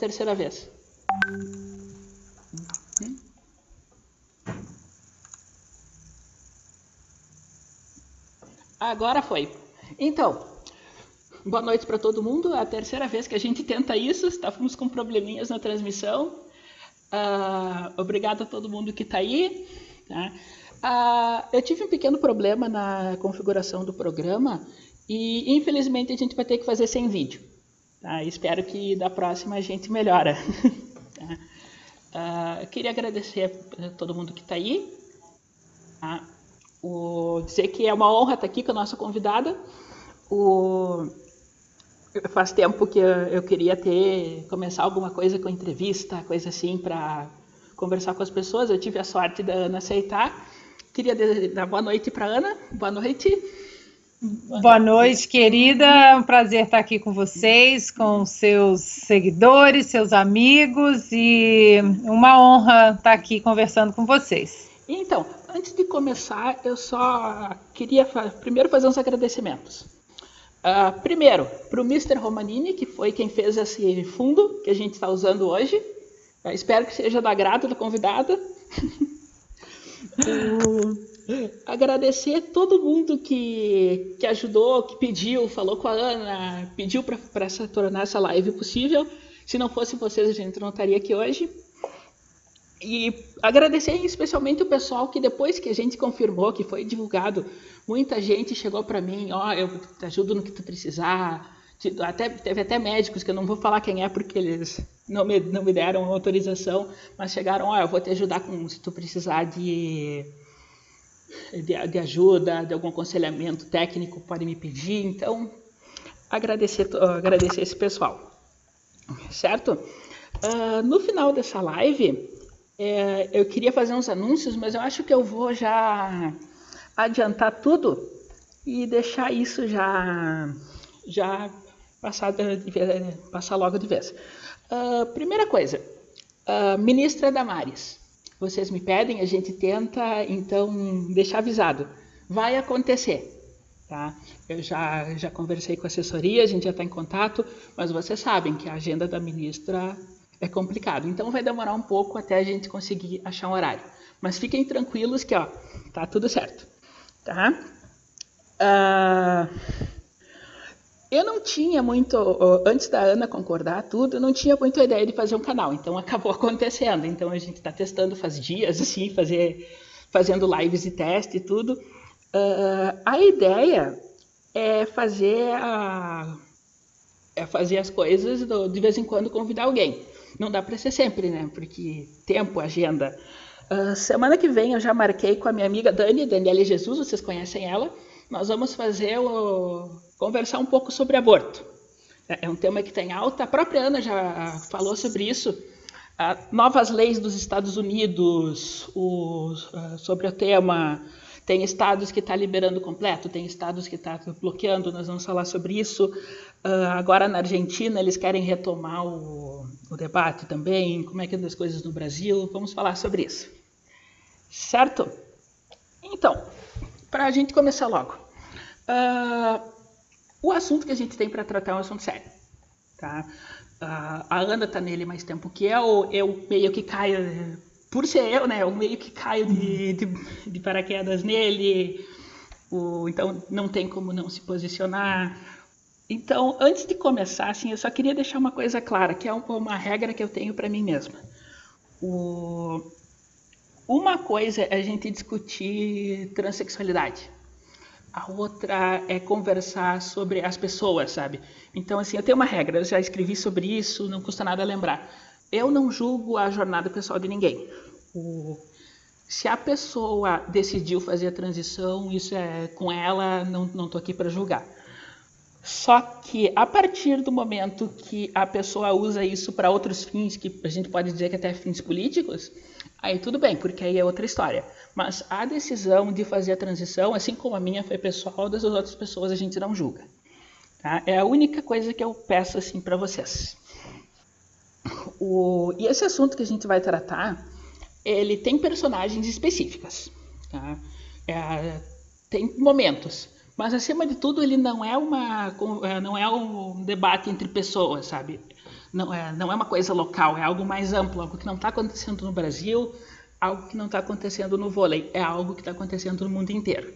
terceira vez. Agora foi. Então, boa noite para todo mundo. É a terceira vez que a gente tenta isso. Estávamos com probleminhas na transmissão. Uh, obrigado a todo mundo que está aí. Uh, eu tive um pequeno problema na configuração do programa e infelizmente a gente vai ter que fazer sem vídeo. Tá? Espero que da próxima a gente melhora. tá? uh, queria agradecer a todo mundo que está aí. Tá? O, dizer que é uma honra estar aqui com a nossa convidada. O, faz tempo que eu, eu, queria ter começar alguma coisa com entrevista, coisa assim para conversar com as pessoas. Eu tive a sorte da Ana aceitar. Queria dar boa noite para Ana. Boa noite. Boa noite, querida. É um prazer estar aqui com vocês, com seus seguidores, seus amigos e uma honra estar aqui conversando com vocês. Então, antes de começar, eu só queria primeiro fazer uns agradecimentos. Uh, primeiro, para o Mr. Romanini, que foi quem fez esse fundo que a gente está usando hoje. Uh, espero que seja do agrado da convidada. uh, agradecer todo mundo que, que ajudou, que pediu, falou com a Ana, pediu para tornar essa live possível. Se não fosse vocês, a gente não estaria aqui hoje. E agradecer especialmente o pessoal que depois que a gente confirmou que foi divulgado, muita gente chegou para mim, ó, oh, eu te ajudo no que tu precisar. Até, teve até médicos, que eu não vou falar quem é porque eles não me, não me deram autorização, mas chegaram, ó, oh, eu vou te ajudar com se tu precisar de de, de ajuda, de algum aconselhamento técnico, pode me pedir. Então, agradecer, agradecer esse pessoal. Certo? Uh, no final dessa live, é, eu queria fazer uns anúncios, mas eu acho que eu vou já adiantar tudo e deixar isso já, já passar, de, passar logo de vez. Uh, primeira coisa, uh, ministra Damares vocês me pedem, a gente tenta, então, deixar avisado. Vai acontecer. Tá? Eu já, já conversei com a assessoria, a gente já está em contato, mas vocês sabem que a agenda da ministra é complicado. Então vai demorar um pouco até a gente conseguir achar um horário. Mas fiquem tranquilos que ó, tá tudo certo. Tá? Uh, eu não tinha muito, antes da Ana concordar tudo, eu não tinha muita ideia de fazer um canal, então acabou acontecendo. Então a gente está testando faz dias, assim, fazer, fazendo lives e teste e tudo. Uh, a ideia é fazer, a, é fazer as coisas do, de vez em quando convidar alguém. Não dá para ser sempre, né? Porque tempo, agenda. Uh, semana que vem eu já marquei com a minha amiga Dani, Daniela Jesus, vocês conhecem ela. Nós vamos fazer o conversar um pouco sobre aborto. É, é um tema que tem alta. A própria Ana já falou sobre isso. novas leis dos Estados Unidos o, sobre o tema. Tem estados que está liberando completo, tem estados que está bloqueando. Nós vamos falar sobre isso. agora na Argentina eles querem retomar o, o debate também. Como é que andam as coisas no Brasil? Vamos falar sobre isso. Certo? Então, para a gente começar logo. Uh, o assunto que a gente tem para tratar é um assunto sério. Tá? Uh, a Ana está nele mais tempo que eu, eu meio que caio, por ser eu, né, eu meio que caio de, de, de paraquedas nele, o, então não tem como não se posicionar. Então, antes de começar, assim, eu só queria deixar uma coisa clara, que é uma regra que eu tenho para mim mesma. O, uma coisa é a gente discutir transexualidade a outra é conversar sobre as pessoas, sabe? Então, assim, eu tenho uma regra, eu já escrevi sobre isso, não custa nada lembrar. Eu não julgo a jornada pessoal de ninguém. O... Se a pessoa decidiu fazer a transição, isso é com ela, não estou aqui para julgar. Só que a partir do momento que a pessoa usa isso para outros fins, que a gente pode dizer que até fins políticos, aí tudo bem, porque aí é outra história. Mas a decisão de fazer a transição, assim como a minha foi pessoal, das outras pessoas a gente não julga. Tá? É a única coisa que eu peço assim para vocês. O, e esse assunto que a gente vai tratar, ele tem personagens específicas. Tá? É, tem momentos. Mas acima de tudo, ele não é uma, não é um debate entre pessoas, sabe? Não é, não é uma coisa local, é algo mais amplo, algo que não está acontecendo no Brasil, algo que não está acontecendo no vôlei, é algo que está acontecendo no mundo inteiro.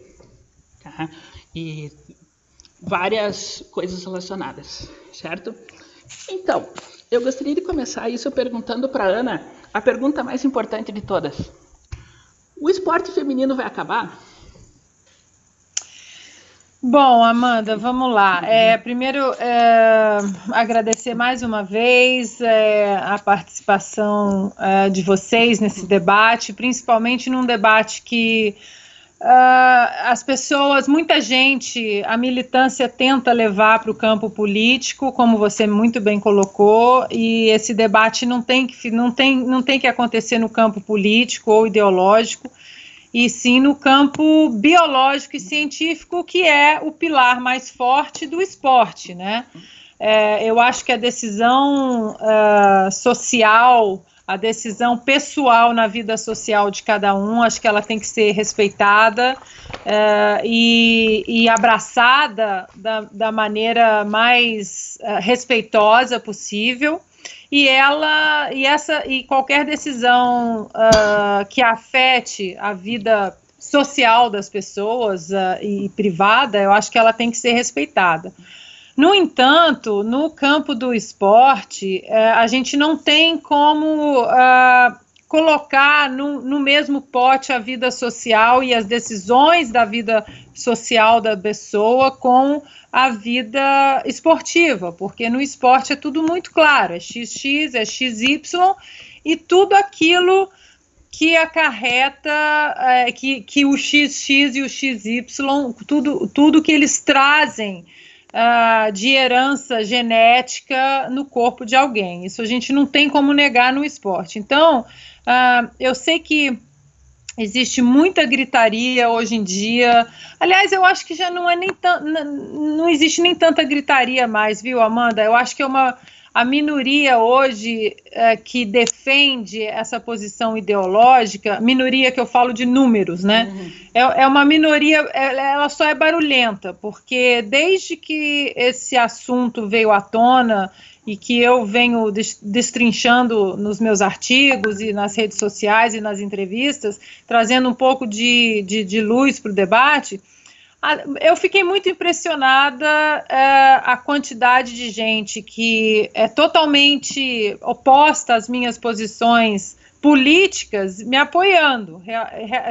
Tá? E várias coisas relacionadas, certo? Então, eu gostaria de começar isso perguntando para Ana a pergunta mais importante de todas. O esporte feminino vai acabar? Bom, Amanda, vamos lá. É, primeiro, é, agradecer mais uma vez é, a participação é, de vocês nesse debate, principalmente num debate que Uh, as pessoas, muita gente, a militância tenta levar para o campo político, como você muito bem colocou, e esse debate não tem, que, não, tem, não tem que acontecer no campo político ou ideológico, e sim no campo biológico e científico, que é o pilar mais forte do esporte, né? É, eu acho que a decisão uh, social a decisão pessoal na vida social de cada um, acho que ela tem que ser respeitada uh, e, e, abraçada da, da maneira mais uh, respeitosa possível. E ela e essa e qualquer decisão uh, que afete a vida social das pessoas e privada, eu acho que ela tem que ser respeitada. No entanto, no campo do esporte, é, a gente não tem como uh, colocar no, no, mesmo pote a vida social e as decisões da vida social da pessoa com a vida esportiva, porque no esporte é tudo muito claro, é XX, é XY e tudo aquilo que acarreta é, que, que o XX e o XY, tudo, tudo que eles trazem uh, de herança genética no corpo de alguém. Isso a gente não tem como negar no esporte. Então, uh, eu sei que existe muita gritaria hoje em dia. Aliás, eu acho que já não é nem não existe nem tanta gritaria mais, viu, Amanda? Eu acho que é uma a minoria hoje é, que defende essa posição ideológica, minoria que eu falo de números, né? Uhum. É, é, uma minoria, ela só é barulhenta, porque desde que esse assunto veio à tona e que eu venho destrinchando nos meus artigos e nas redes sociais e nas entrevistas, trazendo um pouco de, de, de luz para o debate, eu fiquei muito impressionada é, a quantidade de gente que é totalmente oposta às minhas posições políticas me apoiando,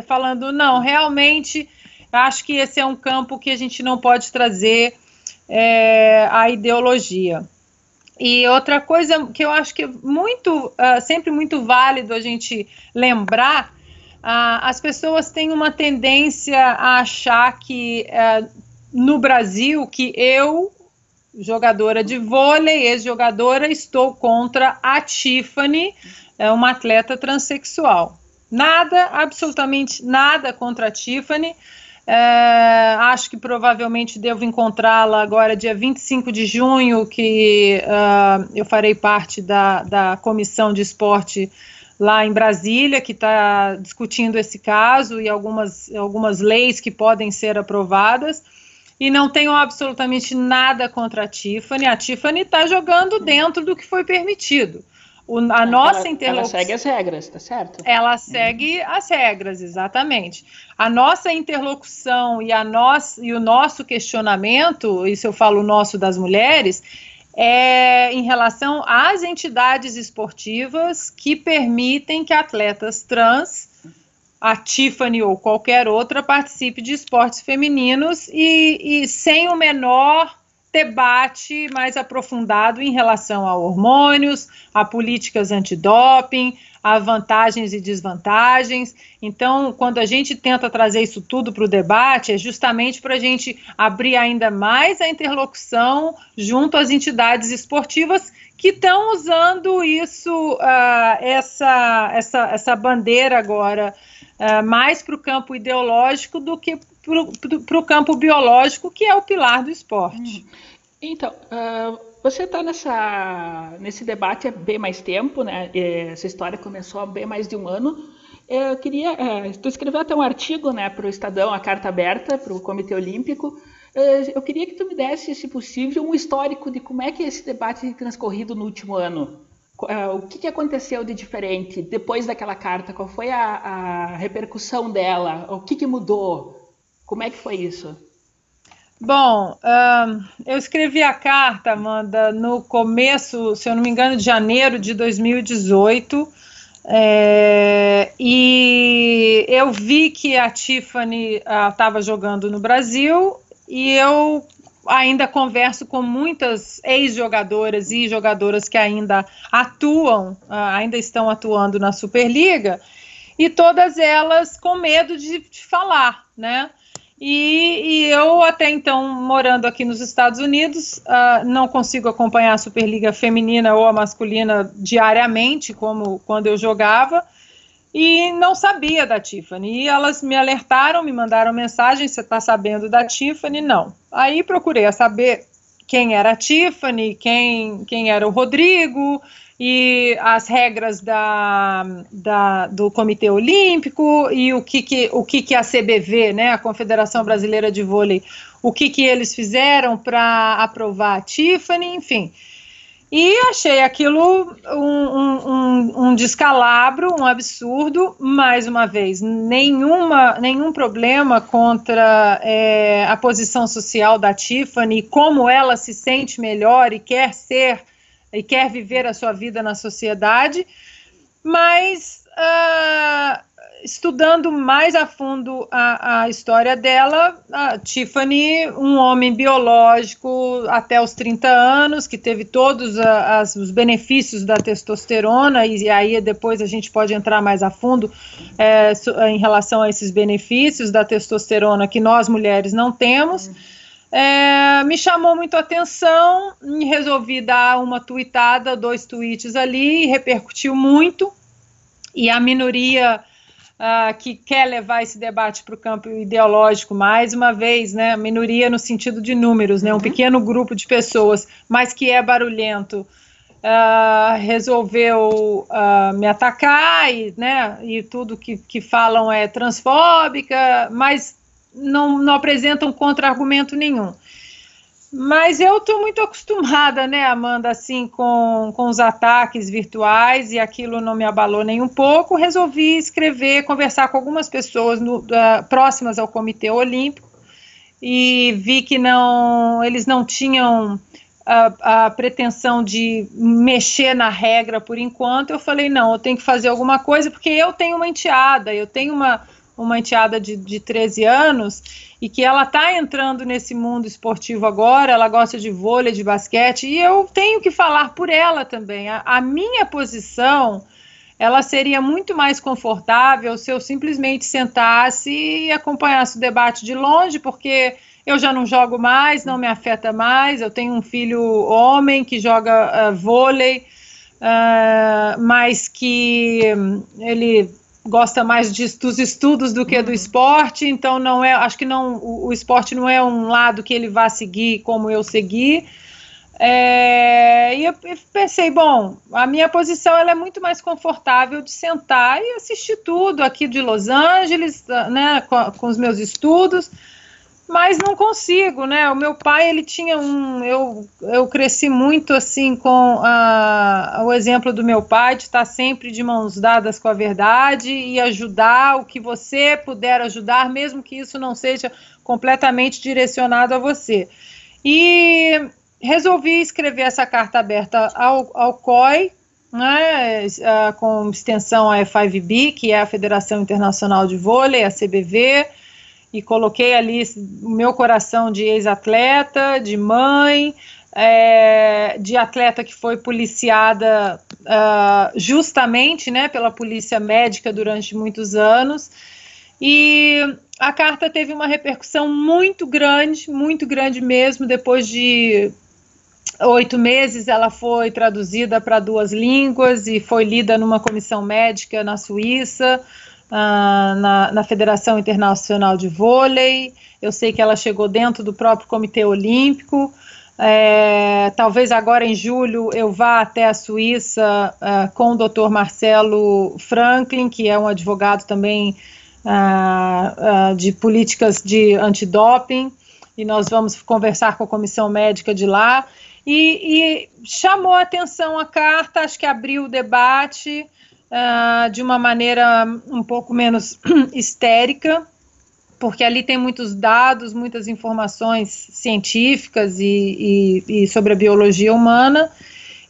falando não, realmente acho que esse é um campo que a gente não pode trazer é, a ideologia. E outra coisa que eu acho que é muito, uh, sempre muito válido a gente lembrar ah, as pessoas têm uma tendência a achar que eh, no Brasil que eu, jogadora de vôlei, ex-jogadora, estou contra a Tiffany, é uma atleta transexual. Nada, absolutamente nada contra a Tiffany. É, acho que provavelmente devo encontrá-la agora, dia 25 de junho, que uh, eu farei parte da, da comissão de esporte lá em Brasília, que está discutindo esse caso e algumas, algumas leis que podem ser aprovadas. E não tenho absolutamente nada contra a Tiffany. A Tiffany está jogando dentro do que foi permitido. O, a nossa interlocução. Ela segue as regras, tá certo? Ela segue uhum. as regras, exatamente. A nossa interlocução e, a nossa, e o nosso questionamento, isso eu falo nosso das mulheres, é, em relação às entidades esportivas que permitem que atletas trans, a Tiffany ou qualquer outra, participe de esportes femininos e, e sem o menor debate mais aprofundado em relação a hormônios, a políticas antidoping, a vantagens e desvantagens. Então, quando a gente tenta trazer isso tudo para o debate, é justamente para a gente abrir ainda mais a interlocução junto às entidades esportivas que estão usando isso, uh, essa, essa, essa bandeira agora, uh, mais para o campo ideológico do que para o campo biológico, que é o pilar do esporte. Então, uh você está nesse debate há bem mais tempo, né? Essa história começou há bem mais de um ano. Eu queria, é, tu escreveu até um artigo, né, para o Estadão, a carta aberta para o Comitê Olímpico, eu queria que tu me desse, se possível, um histórico de como é que esse debate tem transcorrido no último ano. O que, aconteceu de diferente depois daquela carta? Qual foi a, a repercussão dela? O que, que mudou? Como é que foi isso? Bom, uh, eu escrevi a carta, Amanda, no começo, se eu não me engano, de janeiro de 2018. É, e eu vi que a Tiffany estava jogando no Brasil e eu ainda converso com muitas ex-jogadoras e jogadoras que ainda atuam, ainda estão atuando na Superliga, e todas elas com medo de, de falar, né? E, e, eu, até então, morando aqui nos Estados Unidos, uh, não consigo acompanhar a Superliga feminina ou a masculina diariamente, como quando eu jogava, e não sabia da Tiffany. E elas me alertaram, me mandaram mensagem: você está sabendo da Tiffany? Não. Aí procurei saber quem era a Tiffany, quem, quem era o Rodrigo, e as regras da, da, do Comitê Olímpico e o que, que, o que, que a CBV, né, a Confederação Brasileira de Vôlei, o que, que eles fizeram para aprovar a Tiffany, enfim. E achei aquilo um, um, um, descalabro, um absurdo. Mais uma vez, nenhuma, nenhum problema contra é, a posição social da Tiffany, como ela se sente melhor e quer ser e quer viver a sua vida na sociedade, mas uh, estudando mais a fundo a, a, história dela, a Tiffany, um homem biológico até os 30 anos, que teve todos a, as, os benefícios da testosterona, e, e, aí depois a gente pode entrar mais a fundo é, em relação a esses benefícios da testosterona que nós mulheres não temos. Uhum é, me chamou muito a atenção e resolvi dar uma tweetada, dois tweets ali, repercutiu muito. E a minoria uh, que quer levar esse debate para o campo ideológico, mais uma vez, né, minoria no sentido de números, né, um uhum. pequeno grupo de pessoas, mas que é barulhento, uh, resolveu uh, me atacar e, né, e tudo que, que falam é transfóbica, mas não, não apresentam contra-argumento nenhum. Mas eu estou muito acostumada, né, Amanda, assim, com, com os ataques virtuais e aquilo não me abalou nem um pouco. Resolvi escrever, conversar com algumas pessoas no, uh, próximas ao Comitê Olímpico e vi que não, eles não tinham a, a, pretensão de mexer na regra por enquanto. Eu falei, não, eu tenho que fazer alguma coisa porque eu tenho uma enteada, eu tenho uma uma enteada de, de 13 anos e que ela está entrando nesse mundo esportivo agora, ela gosta de vôlei, de basquete, e eu tenho que falar por ela também. A, a minha posição, ela seria muito mais confortável se eu simplesmente sentasse e acompanhasse o debate de longe, porque eu já não jogo mais, não me afeta mais, eu tenho um filho homem que joga uh, vôlei, uh, mas que um, ele gosta mais de, dos estudos do que do uhum. esporte, então não é, acho que não, o, o esporte não é um lado que ele vá seguir como eu segui. É, e eu pensei, bom, a minha posição ela é muito mais confortável de sentar e assistir tudo aqui de Los Angeles, né, com, com os meus estudos mas não consigo, né? O meu pai, ele tinha um. Eu, eu cresci muito assim com a, o exemplo do meu pai, de estar sempre de mãos dadas com a verdade e ajudar o que você puder ajudar, mesmo que isso não seja completamente direcionado a você. E resolvi escrever essa carta aberta ao, ao COI, né, com extensão à F5B, que é a Federação Internacional de Vôlei, a CBV e coloquei ali o meu coração de ex-atleta, de mãe, é, de atleta que foi policiada uh, justamente né, pela polícia médica durante muitos anos. E a carta teve uma repercussão muito grande, muito grande mesmo. Depois de oito meses, ela foi traduzida para duas línguas e foi lida numa comissão médica na Suíça uh, na, na Federação Internacional de Vôlei. Eu sei que ela chegou dentro do próprio Comitê Olímpico. É, talvez agora em julho eu vá até a Suíça uh, com o Dr. Marcelo Franklin, que é um advogado também uh, uh, de políticas de antidoping, e nós vamos conversar com a comissão médica de lá. E, e chamou a atenção a carta, acho que abriu o debate uh, de uma maneira um pouco menos histérica, porque ali tem muitos dados, muitas informações científicas e, e, e sobre a biologia humana.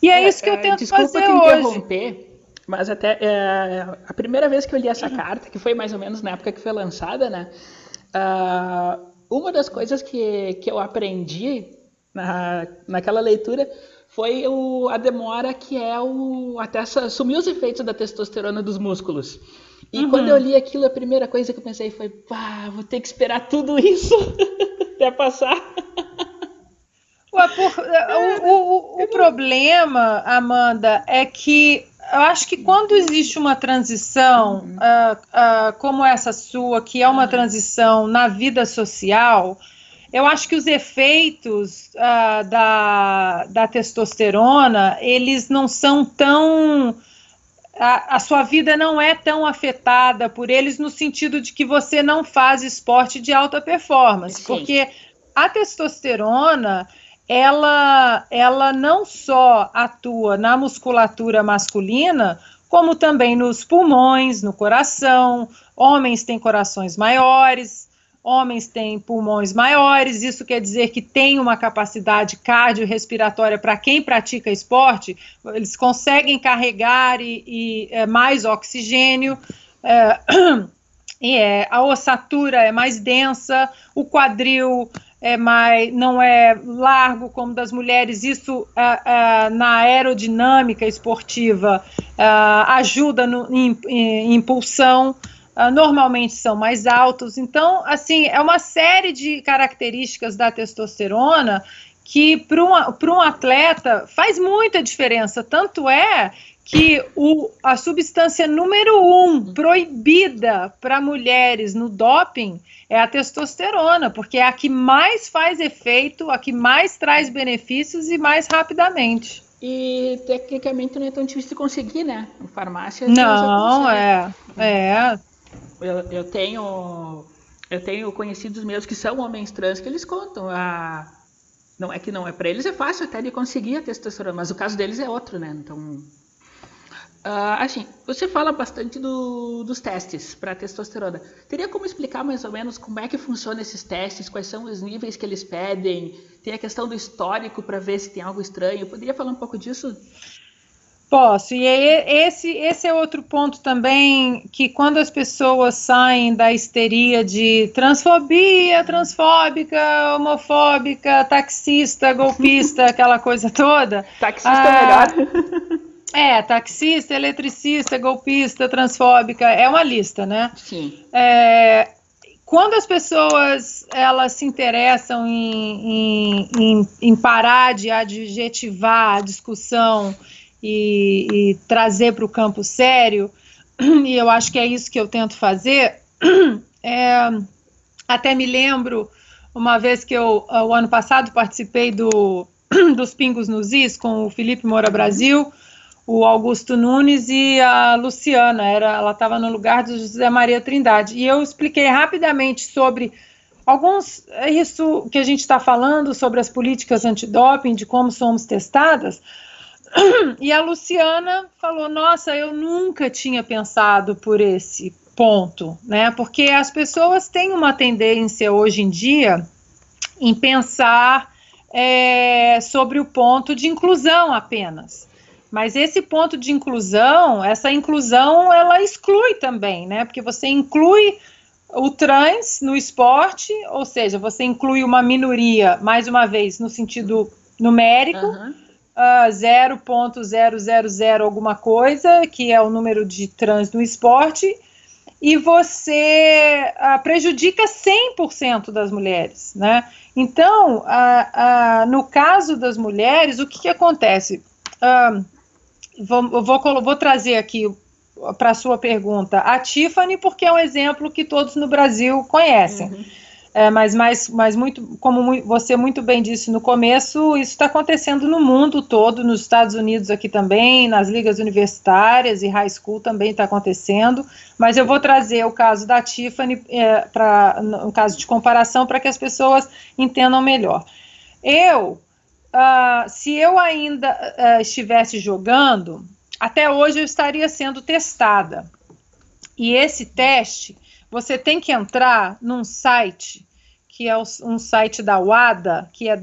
E é, é isso que eu é, tento desculpa fazer te hoje. Interromper, mas até é, a primeira vez que eu li essa carta, que foi mais ou menos na época que foi lançada, né? Uh, uma das coisas que, que eu aprendi na, naquela leitura foi o, a demora que é o até assumir os efeitos da testosterona dos músculos. E uhum. quando eu li aquilo, a primeira coisa que eu pensei foi, pá, vou ter que esperar tudo isso até passar. Ué, por, o, o, o problema, Amanda, é que eu acho que quando existe uma transição uhum. uh, uh, como essa sua, que é uma uhum. transição na vida social, eu acho que os efeitos uh, da, da testosterona, eles não são tão. A, a, sua vida não é tão afetada por eles no sentido de que você não faz esporte de alta performance, Sim. porque a testosterona ela, ela não só atua na musculatura masculina, como também nos pulmões, no coração. Homens têm corações maiores, homens têm pulmões maiores, isso quer dizer que tem uma capacidade cardiorrespiratória para quem pratica esporte, eles conseguem carregar e, e é, mais oxigênio. É, e é, a ossatura é mais densa, o quadril é mais, não é largo como das mulheres, isso é, é, na aerodinâmica esportiva é, ajuda no, em, em impulsão uh, normalmente são mais altos. Então, assim, é uma série de características da testosterona que para um, atleta faz muita diferença. Tanto é que o, a substância número um proibida para mulheres no doping é a testosterona, porque é a que mais faz efeito, a que mais traz benefícios e mais rapidamente. E tecnicamente não é tão difícil de conseguir, né? Em farmácia. Não, é. É eu, eu tenho eu tenho conhecidos meus que são homens trans que eles contam a não é que não é para eles é fácil até de conseguir a testosterona, mas o caso deles é outro, né? Então, uh, assim, você fala bastante do, dos testes para testosterona. Teria como explicar mais ou menos como é que funcionam esses testes, quais são os níveis que eles pedem? Tem a questão do histórico para ver se tem algo estranho. Poderia falar um pouco disso? Posso. E esse, esse é outro ponto também que quando as pessoas saem da histeria de transfobia, transfóbica, homofóbica, taxista, golpista, aquela coisa toda. Taxista é ah, é melhor. É, taxista, eletricista, golpista, transfóbica, é uma lista, né? Sim. É, quando as pessoas elas se interessam em, em, em, em parar de adjetivar a discussão e, e trazer para o campo sério, e eu acho que é isso que eu tento fazer. É, até me lembro uma vez que eu, o ano passado, participei do, dos Pingos nos Is com o Felipe Moura Brasil, o Augusto Nunes e a Luciana, era, ela estava no lugar do José Maria Trindade. E eu expliquei rapidamente sobre alguns, é isso que a gente está falando, sobre as políticas antidoping, de como somos testadas, e a Luciana falou: Nossa, eu nunca tinha pensado por esse ponto, né? Porque as pessoas têm uma tendência hoje em dia em pensar é, sobre o ponto de inclusão apenas. Mas esse ponto de inclusão, essa inclusão, ela exclui também, né? Porque você inclui o trans no esporte, ou seja, você inclui uma minoria, mais uma vez, no sentido numérico. Uhum uh, ah, 0.000 alguma coisa, que é o número de trans no esporte, e você uh, prejudica 100% das mulheres, né? Então, uh, no caso das mulheres, o que, que acontece? Vou, vou, vou trazer aqui para a sua pergunta a Tiffany, porque é um exemplo que todos no Brasil conhecem. Uhum. É, mas, mas muito, como você muito bem disse no começo, isso está acontecendo no mundo todo, nos Estados Unidos aqui também, nas ligas universitárias e high school também está acontecendo. Mas eu vou trazer o caso da Tiffany é, para um caso de comparação para que as pessoas entendam melhor. Eu, uh, se eu ainda uh, estivesse jogando, até hoje eu estaria sendo testada. E esse teste você tem que entrar num site que é um site da WADA, que é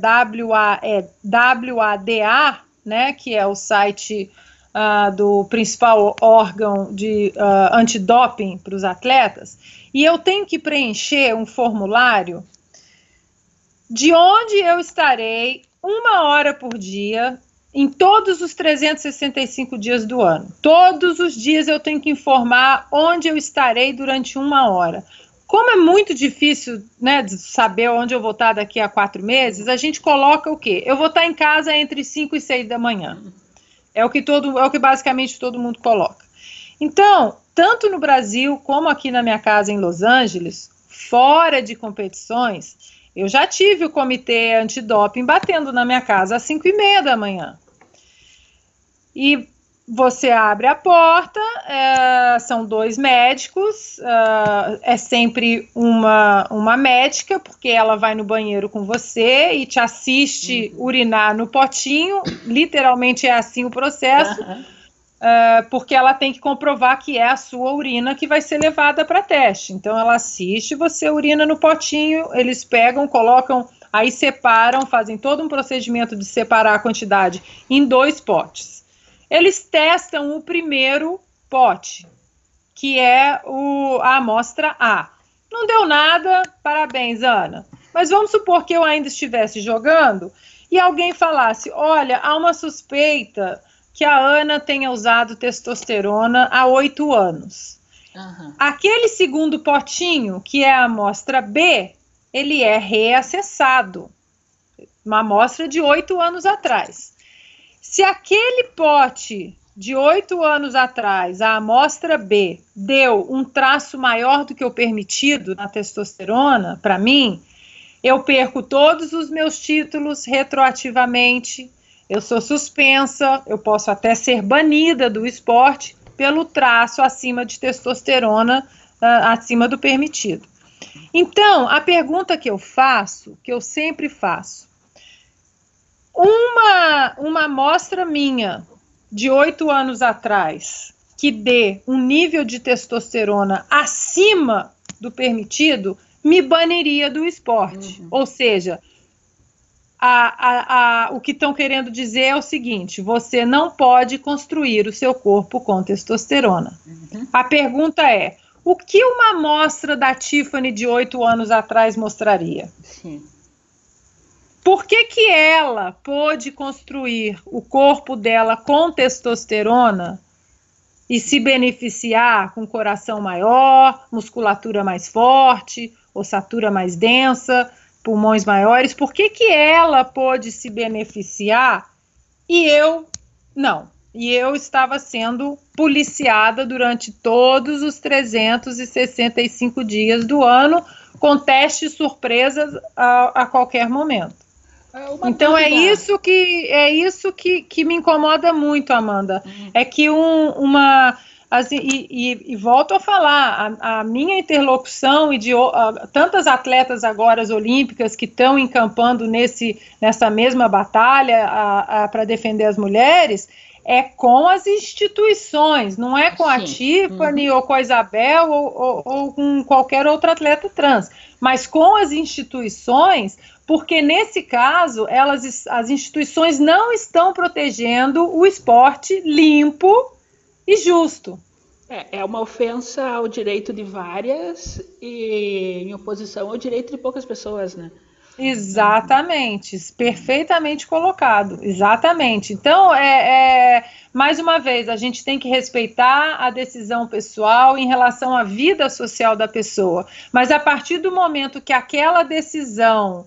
WADA, né, que é o site uh, do principal órgão de uh, antidoping para os atletas, e eu tenho que preencher um formulário de onde eu estarei uma hora por dia em todos os 365 dias do ano. Todos os dias eu tenho que informar onde eu estarei durante uma hora. Como é muito difícil né, saber onde eu vou estar daqui a quatro meses, a gente coloca o quê? Eu vou estar em casa entre 5 e 6 da manhã. É o que todo, é o que basicamente todo mundo coloca. Então, tanto no Brasil como aqui na minha casa em Los Angeles, fora de competições, eu já tive o comitê antidoping batendo na minha casa às 5 e meia da manhã. E você abre a porta, é, são dois médicos, é, é, sempre uma, uma médica, porque ela vai no banheiro com você e te assiste uhum. urinar no potinho, literalmente é assim o processo, uhum. É, porque ela tem que comprovar que é a sua urina que vai ser levada para teste. Então ela assiste, você urina no potinho, eles pegam, colocam, aí separam, fazem todo um procedimento de separar a quantidade em dois potes. Eles testam o primeiro pote, que é o, a amostra A. Não deu nada, parabéns, Ana. Mas vamos supor que eu ainda estivesse jogando e alguém falasse: olha, há uma suspeita que a Ana tenha usado testosterona há oito anos. Uhum. Aquele segundo potinho, que é a amostra B, ele é reacessado. Uma amostra de oito anos atrás. Se aquele pote de oito anos atrás, a amostra B, deu um traço maior do que o permitido na testosterona, para mim, eu perco todos os meus títulos retroativamente, eu sou suspensa, eu posso até ser banida do esporte pelo traço acima de testosterona, uh, acima do permitido. Então, a pergunta que eu faço, que eu sempre faço, uma, uma amostra minha de oito anos atrás que dê um nível de testosterona acima do permitido me baniria do esporte. Uhum. Ou seja, a, a, a, o que estão querendo dizer é o seguinte: você não pode construir o seu corpo com testosterona. Uhum. A pergunta é: o que uma amostra da Tiffany de oito anos atrás mostraria? Sim. Por que, que ela pôde construir o corpo dela com testosterona e se beneficiar com coração maior, musculatura mais forte, ossatura mais densa, pulmões maiores? Por que, que ela pôde se beneficiar e eu não? E eu estava sendo policiada durante todos os 365 dias do ano, com testes surpresas a, a qualquer momento. É então é isso que é isso que, que me incomoda muito, Amanda. Uhum. É que um, uma e, e, e, volto a falar, a, a minha interlocução e de uh, tantas atletas agora olímpicas que estão encampando nesse, nessa mesma batalha para defender as mulheres é com as instituições, não é com Sim. a Tiffany uhum. ou com a Isabel ou, ou, ou com qualquer outro atleta trans, mas com as instituições porque nesse caso elas, as instituições não estão protegendo o esporte limpo e justo. É, é uma ofensa ao direito de várias e em oposição ao direito de poucas pessoas, né? Exatamente, perfeitamente colocado, exatamente. Então, é, é, mais uma vez, a gente tem que respeitar a decisão pessoal em relação à vida social da pessoa, mas a partir do momento que aquela decisão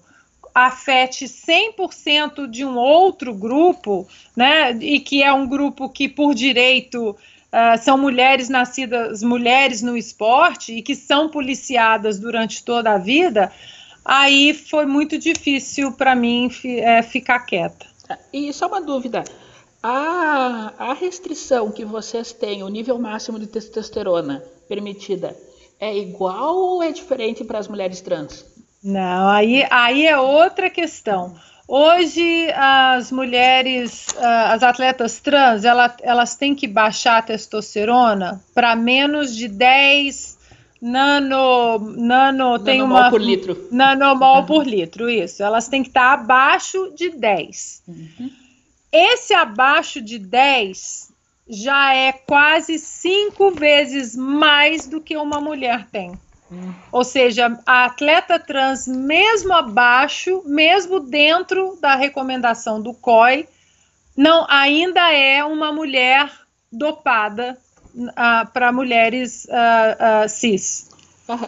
afete 100% de um outro grupo, né, e que é um grupo que, por direito, uh, são mulheres nascidas, mulheres no esporte e que são policiadas durante toda a vida, aí foi muito difícil para mim é, ficar quieta. E só uma dúvida: a, a restrição que vocês têm, o nível máximo de testosterona permitida, é igual ou é diferente para as mulheres trans? Não, aí, aí é outra questão. Hoje, as mulheres, ah, as atletas trans, elas, elas têm que baixar a testosterona para menos de 10 nano, nano tem nanomol uma por litro. nanomol uhum. por litro, isso. Elas têm que estar abaixo de 10. Uhum. Esse abaixo de 10 já é quase cinco vezes mais do que uma mulher tem. Uhum. Ou seja, a atleta trans, mesmo abaixo, mesmo dentro da recomendação do COI, não ainda é uma mulher dopada uh, para mulheres uh, uh, cis.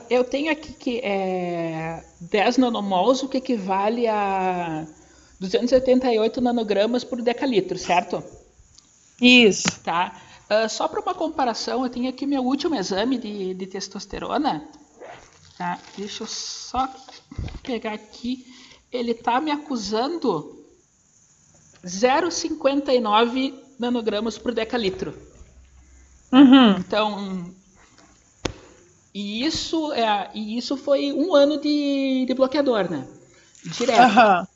Eu tenho aqui que é 10 nanomols, o que equivale a 288 nanogramas por decalitro, certo? Isso. Tá. Uh, só para uma comparação, eu tenho aqui meu último exame de, de testosterona. Tá? Deixa eu só pegar aqui. Ele está me acusando 0,59 nanogramas por decalitro. Uhum. Então, e isso, é, e isso foi um ano de, de bloqueador, né? Direto. Uhum.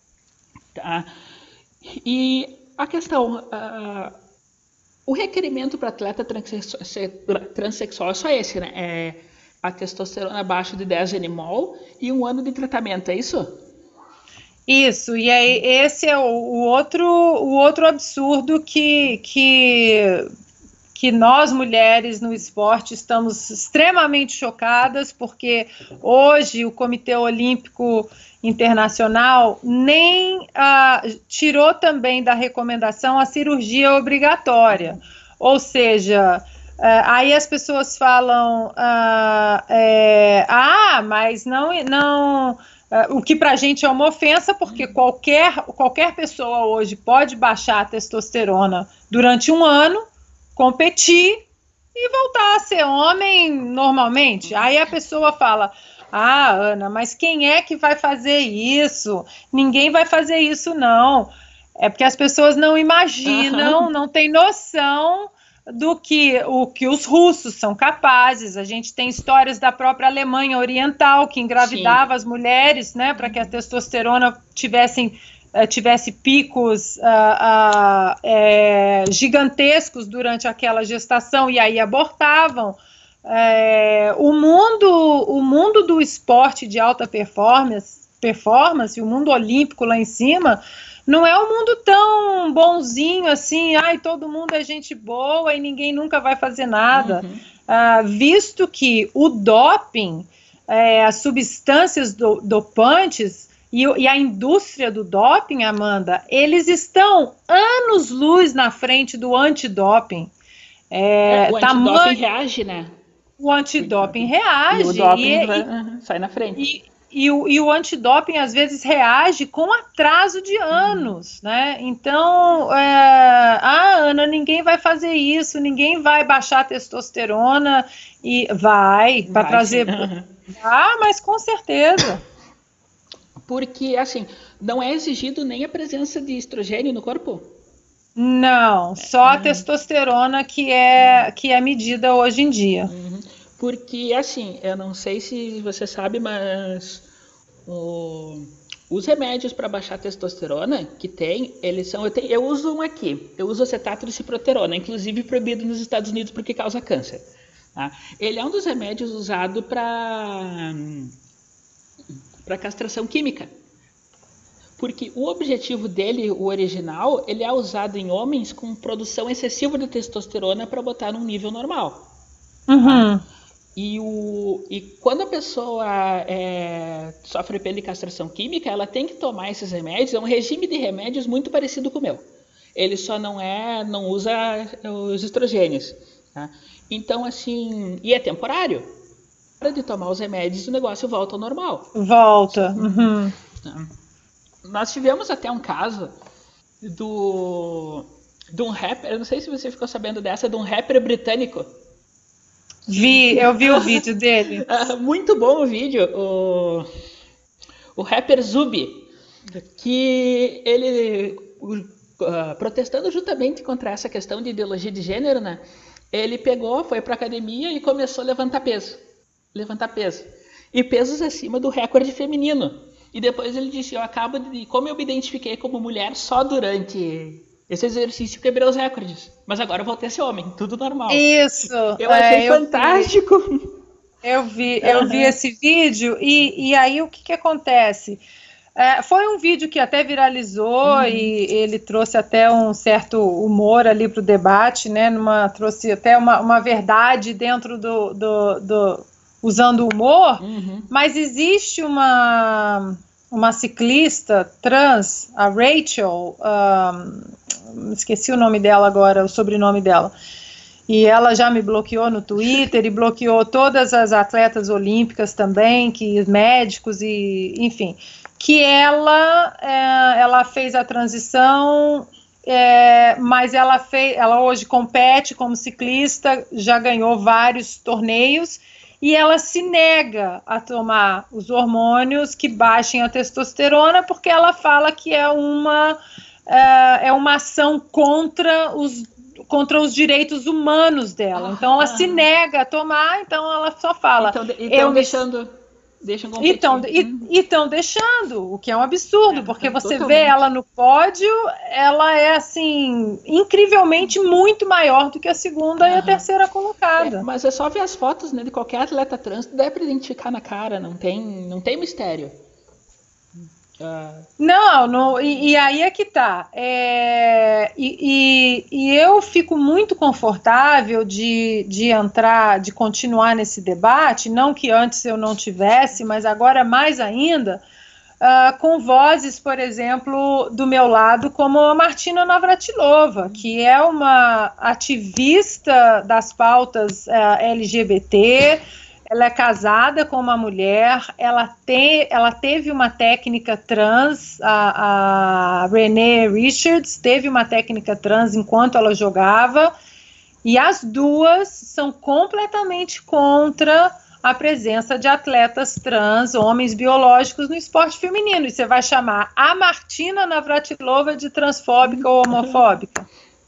Tá? E a questão, uh, o requerimento para atleta transexual é só esse, né? É a testosterona abaixo de 10 nmol e um ano de tratamento, é isso? Isso, e aí esse é o, o outro, o outro absurdo que, que que nós mulheres no esporte estamos extremamente chocadas, porque hoje o Comitê Olímpico Internacional nem ah, tirou também da recomendação a cirurgia obrigatória. Ou seja, ah, aí as pessoas falam: ah, é, ah mas não. não Uh, o que para a gente é uma ofensa, porque qualquer, qualquer pessoa hoje pode baixar a testosterona durante um ano competir e voltar a ser homem normalmente. Aí a pessoa fala: Ah, Ana, mas quem é que vai fazer isso? Ninguém vai fazer isso, não. É porque as pessoas não imaginam, uhum. não têm noção do que o que os russos são capazes. A gente tem histórias da própria Alemanha Oriental que engravidava Sim. as mulheres, né, para que a testosterona tivessem uh, tivesse picos uh, uh, é, gigantescos durante aquela gestação e aí abortavam. É, o mundo, o mundo do esporte de alta performance, performance, o mundo olímpico lá em cima, não é um mundo tão bonzinho assim, ai, todo mundo é gente boa e ninguém nunca vai fazer nada. Uhum. Uh, visto que o doping, é, as substâncias do, dopantes, e, e, a indústria do doping, Amanda, eles estão anos-luz na frente do antidoping. É, é, o tamanho... antidoping reage, né? O antidoping reage. E o doping e, vai, e, sai na frente. E, e, o, e o antidoping às vezes reage com atraso de anos, uhum. né? Então, é, ah, Ana, ninguém vai fazer isso, ninguém vai baixar a testosterona e vai para trazer. Ah, mas com certeza porque assim, não é exigido nem a presença de estrogênio no corpo? Não, só a uhum. testosterona que é que é medida hoje em dia. Uhum. Porque assim, eu não sei se você sabe, mas o, os remédios para baixar a testosterona que tem, eles são. Eu, tenho, eu uso um aqui. Eu uso acetato de ciproterona, inclusive proibido nos Estados Unidos porque causa câncer. Tá? Ele é um dos remédios usado para para castração química. Porque o objetivo dele, o original, ele é usado em homens com produção excessiva de testosterona para botar num nível normal. Uhum. E, o, e quando a pessoa é, sofre pela castração química, ela tem que tomar esses remédios. É um regime de remédios muito parecido com o meu. Ele só não é, não usa os estrogênios. Tá? Então, assim, e é temporário para de tomar os remédios o negócio volta ao normal. Volta. Uhum. Nós tivemos até um caso do de um rapper, eu não sei se você ficou sabendo dessa, de um rapper britânico. Vi, eu vi o vídeo dele. Muito bom o vídeo. O, o rapper Zubi, que ele, uh, protestando justamente contra essa questão de ideologia de gênero, né? Ele pegou, foi para academia e começou a levantar peso. Levantar peso. E pesos acima do recorde feminino. E depois ele disse: Eu acabo de. Como eu me identifiquei como mulher só durante esse exercício, quebrei os recordes. Mas agora eu voltei a ser homem, tudo normal. Isso. Eu achei é, fantástico. Eu vi, eu vi esse vídeo e, e aí o que, que acontece? É, foi um vídeo que até viralizou uhum. e ele trouxe até um certo humor ali para o debate, né? Numa, trouxe até uma, uma verdade dentro do, do, do usando humor, uhum. mas existe uma uma ciclista trans, a Rachel, um, esqueci o nome dela agora, o sobrenome dela, e ela já me bloqueou no Twitter e bloqueou todas as atletas olímpicas também, que médicos e enfim que ela, é, ela fez a transição, é, mas ela, fez, ela hoje compete como ciclista, já ganhou vários torneios, e ela se nega a tomar os hormônios que baixem a testosterona, porque ela fala que é uma, é, é uma ação contra os contra os direitos humanos dela. Então ela se nega a tomar, então ela só fala. Então, então eu deixando Deixam competir. Então, e estão deixando, o que é um absurdo, é, porque é você totalmente. vê ela no pódio, ela é assim, incrivelmente muito maior do que a segunda uhum. e a terceira colocada. É, mas é só ver as fotos né, de qualquer atleta trans, dá para identificar na cara, não tem, não tem mistério. Não, não e, e, aí é que tá. É, e, e, e, eu fico muito confortável de, de entrar, de continuar nesse debate, não que antes eu não tivesse, mas agora mais ainda, uh, com vozes, por exemplo, do meu lado, como a Martina Navratilova, que é uma ativista das pautas uh, LGBT ela é casada com uma mulher, ela, te, ela teve uma técnica trans, a, a Renee Richards teve uma técnica trans enquanto ela jogava, e as duas são completamente contra a presença de atletas trans, homens biológicos no esporte feminino. E você vai chamar a Martina Navratilova de transfóbica ou homofóbica?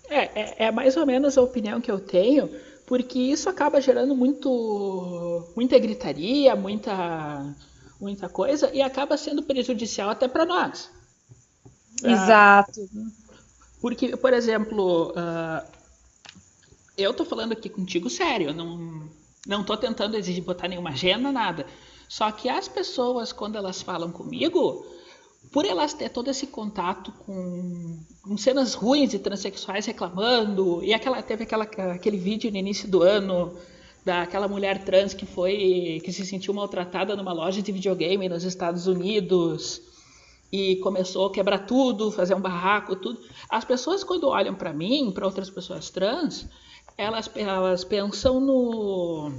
É, é, é mais ou menos a opinião que eu tenho porque isso acaba gerando muito, muita gritaria, muita, muita coisa e acaba sendo prejudicial até para nós. Exato. porque, por exemplo, uh, eu tô falando aqui contigo sério, não não tô tentando exigir botar nenhuma agenda nada. Só que as pessoas quando elas falam comigo, por elas ter todo esse contato com, com, cenas ruins de transexuais reclamando, e aquela, teve aquela, aquele vídeo no início do ano daquela mulher trans que foi que se sentiu maltratada numa loja de videogame nos Estados Unidos e começou a quebrar tudo, fazer um barraco, tudo. As pessoas quando olham para mim, para outras pessoas trans, elas, elas pensam no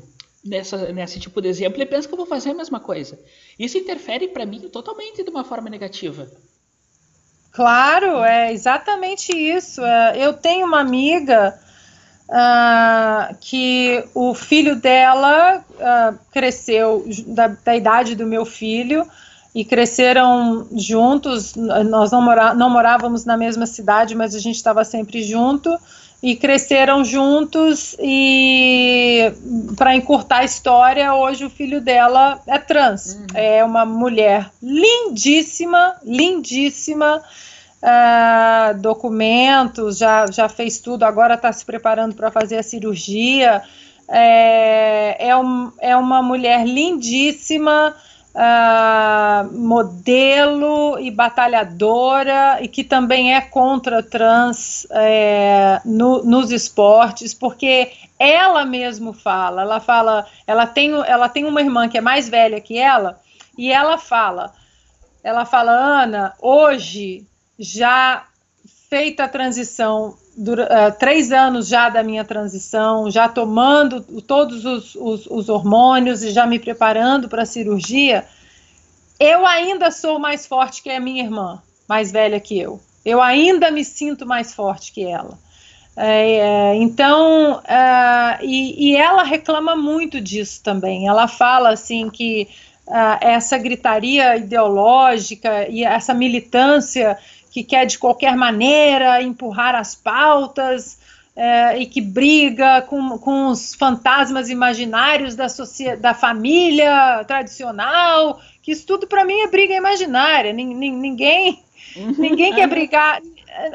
nessa, nesse tipo de exemplo e pensa que eu vou fazer a mesma coisa. Isso interfere para mim totalmente de uma forma negativa. Claro, é exatamente isso. É, eu tenho uma amiga uh, que o filho dela uh, cresceu da, da, idade do meu filho e cresceram juntos. Nós não, mora, não morávamos na mesma cidade, mas a gente estava sempre junto e cresceram juntos e para encurtar a história, hoje o filho dela é trans. Uhum. É uma mulher lindíssima, lindíssima. Uh, documentos, já, já fez tudo, agora está se preparando para fazer a cirurgia. É, é, um, é uma mulher lindíssima, uh, modelo e batalhadora e que também é contra trans é, no, nos esportes, porque ela mesmo fala, ela fala, ela tem, ela tem uma irmã que é mais velha que ela e ela fala, ela fala, Ana, hoje já feita a transição Dura, uh, três anos já da minha transição, já tomando todos os, os, os hormônios e já me preparando para a cirurgia, eu ainda sou mais forte que a minha irmã, mais velha que eu. Eu ainda me sinto mais forte que ela. É, é então, uh, e, e, ela reclama muito disso também. Ela fala assim que uh, essa gritaria ideológica e essa militância que quer de qualquer maneira empurrar as pautas é, e que briga com, com os fantasmas imaginários da, da família tradicional, que isso tudo para mim é briga imaginária. Ninguém, uhum, ninguém quer brigar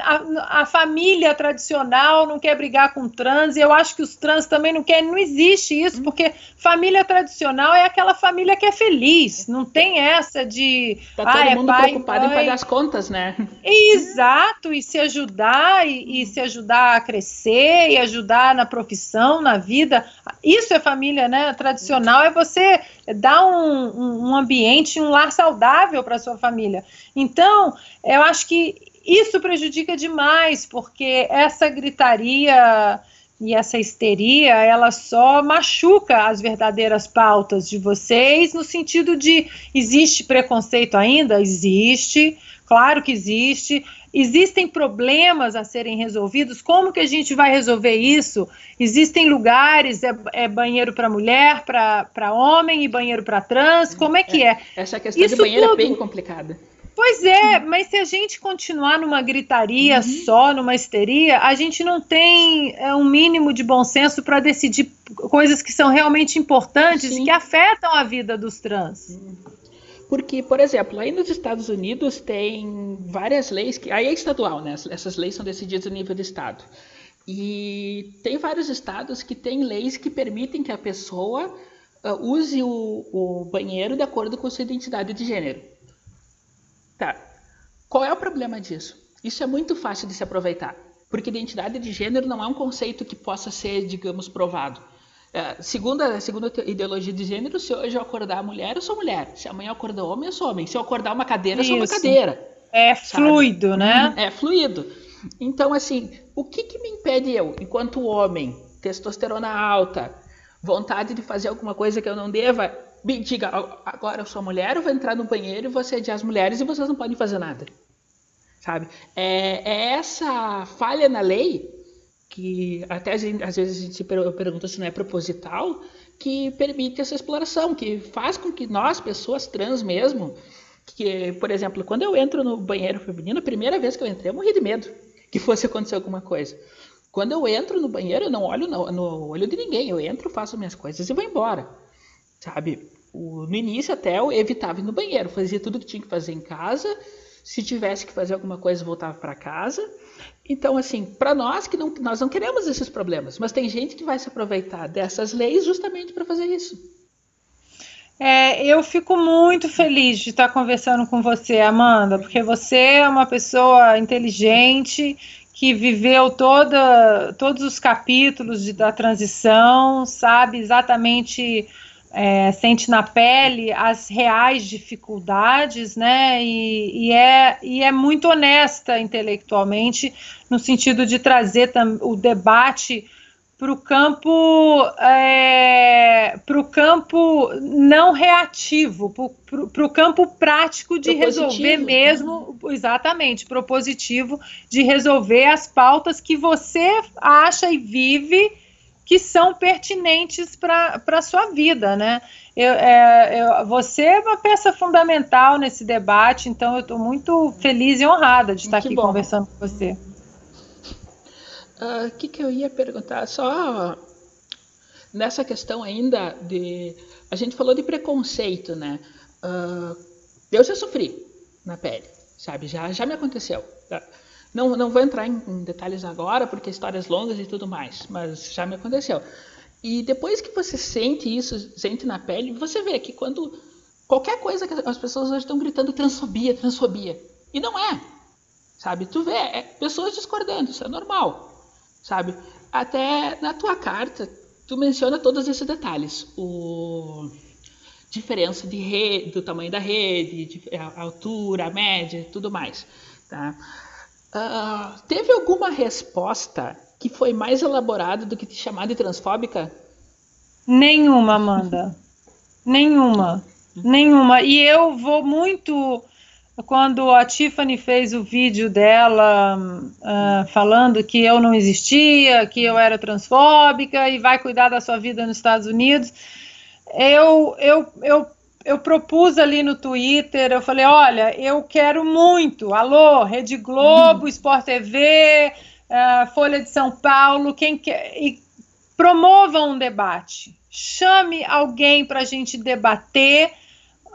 a, a, família tradicional não quer brigar com trans, e eu acho que os trans também não querem, não existe isso, porque família tradicional é aquela família que é feliz, não tem essa de. Tá todo ah, é mundo pai, preocupado mãe. em pagar as contas, né? Exato, e se ajudar, e, e, se ajudar a crescer, e ajudar na profissão, na vida. Isso é família né, tradicional, é você dar um, um ambiente, um lar saudável para sua família. Então, eu acho que isso prejudica demais, porque essa gritaria e essa histeria, ela só machuca as verdadeiras pautas de vocês, no sentido de existe preconceito ainda? Existe, claro que existe. Existem problemas a serem resolvidos. Como que a gente vai resolver isso? Existem lugares, é, é banheiro para mulher, para homem e banheiro para trans. Como é que é? Essa questão isso de banheiro tudo, é bem complicada. Pois é, mas se a gente continuar numa gritaria uhum. só, numa histeria, a gente não tem é, um mínimo de bom senso para decidir coisas que são realmente importantes Sim. e que afetam a vida dos trans. Porque, por exemplo, aí nos Estados Unidos tem várias leis, que aí é estadual, né? Essas leis são decididas a nível do estado. E tem vários estados que têm leis que permitem que a pessoa uh, use o, o banheiro de acordo com sua identidade de gênero. Tá. Qual é o problema disso? Isso é muito fácil de se aproveitar, porque identidade de gênero não é um conceito que possa ser, digamos, provado. É, segundo, a, segundo a ideologia de gênero, se hoje eu acordar mulher, eu sou mulher. Se amanhã eu acordar homem, eu sou homem. Se eu acordar uma cadeira, eu sou uma cadeira. É sabe? fluido, né? É fluido. Então, assim, o que, que me impede eu, enquanto homem, testosterona alta, vontade de fazer alguma coisa que eu não deva, me diga, agora eu sou mulher, eu vou entrar no banheiro e você é as mulheres e vocês não podem fazer nada. Sabe? É, é essa falha na lei, que até às vezes a gente se pergunta se não é proposital, que permite essa exploração, que faz com que nós, pessoas trans mesmo, que, por exemplo, quando eu entro no banheiro feminino, a primeira vez que eu entrei, eu morri de medo que fosse acontecer alguma coisa. Quando eu entro no banheiro, eu não olho no, no olho de ninguém, eu entro, faço minhas coisas e vou embora sabe? O, no início até eu evitava ir no banheiro, fazia tudo que tinha que fazer em casa. Se tivesse que fazer alguma coisa, voltava para casa. Então, assim, para nós que não, nós não queremos esses problemas, mas tem gente que vai se aproveitar dessas leis justamente para fazer isso. É, eu fico muito feliz de estar conversando com você, Amanda, porque você é uma pessoa inteligente que viveu toda, todos os capítulos de, da transição, sabe exatamente é, sente na pele as reais dificuldades, né? E, e, é, e é muito honesta intelectualmente, no sentido de trazer o debate para o campo é, para o campo não reativo, para o campo prático de resolver né? mesmo, exatamente, propositivo de resolver as pautas que você acha e vive que são pertinentes para a sua vida, né? Eu, é, eu, você é uma peça fundamental nesse debate, então eu estou muito feliz e honrada de estar que aqui bom. conversando com você. O uh, ah, que, que eu ia perguntar? Só nessa questão ainda de. A gente falou de preconceito, né? Uh, eu já sofri na pele, sabe? Já, já me aconteceu. Tá? Não, não vou entrar em, em detalhes agora, porque histórias longas e tudo mais, mas já me aconteceu. E depois que você sente isso, sente na pele, você vê que quando qualquer coisa que as pessoas hoje estão gritando transfobia, transfobia. E não é. Sabe? Tu vê, é pessoas discordando, isso é normal. Sabe? Até na tua carta, tu menciona todos esses detalhes. O diferença de rede, do tamanho da rede, a altura, a média, tudo mais, tá? Uh, teve alguma resposta que foi mais elaborada do que te chamar de transfóbica? Nenhuma, Amanda. Nenhuma. Nenhuma. E eu vou muito. Quando a Tiffany fez o vídeo dela uh, falando que eu não existia, que eu era transfóbica e vai cuidar da sua vida nos Estados Unidos, eu, eu, eu eu propus ali no Twitter, eu falei, olha, eu quero muito, alô, Rede Globo, uhum. Sport TV, uh, eh, Folha de São Paulo, quem quer, e promovam um debate, chame alguém para a gente debater,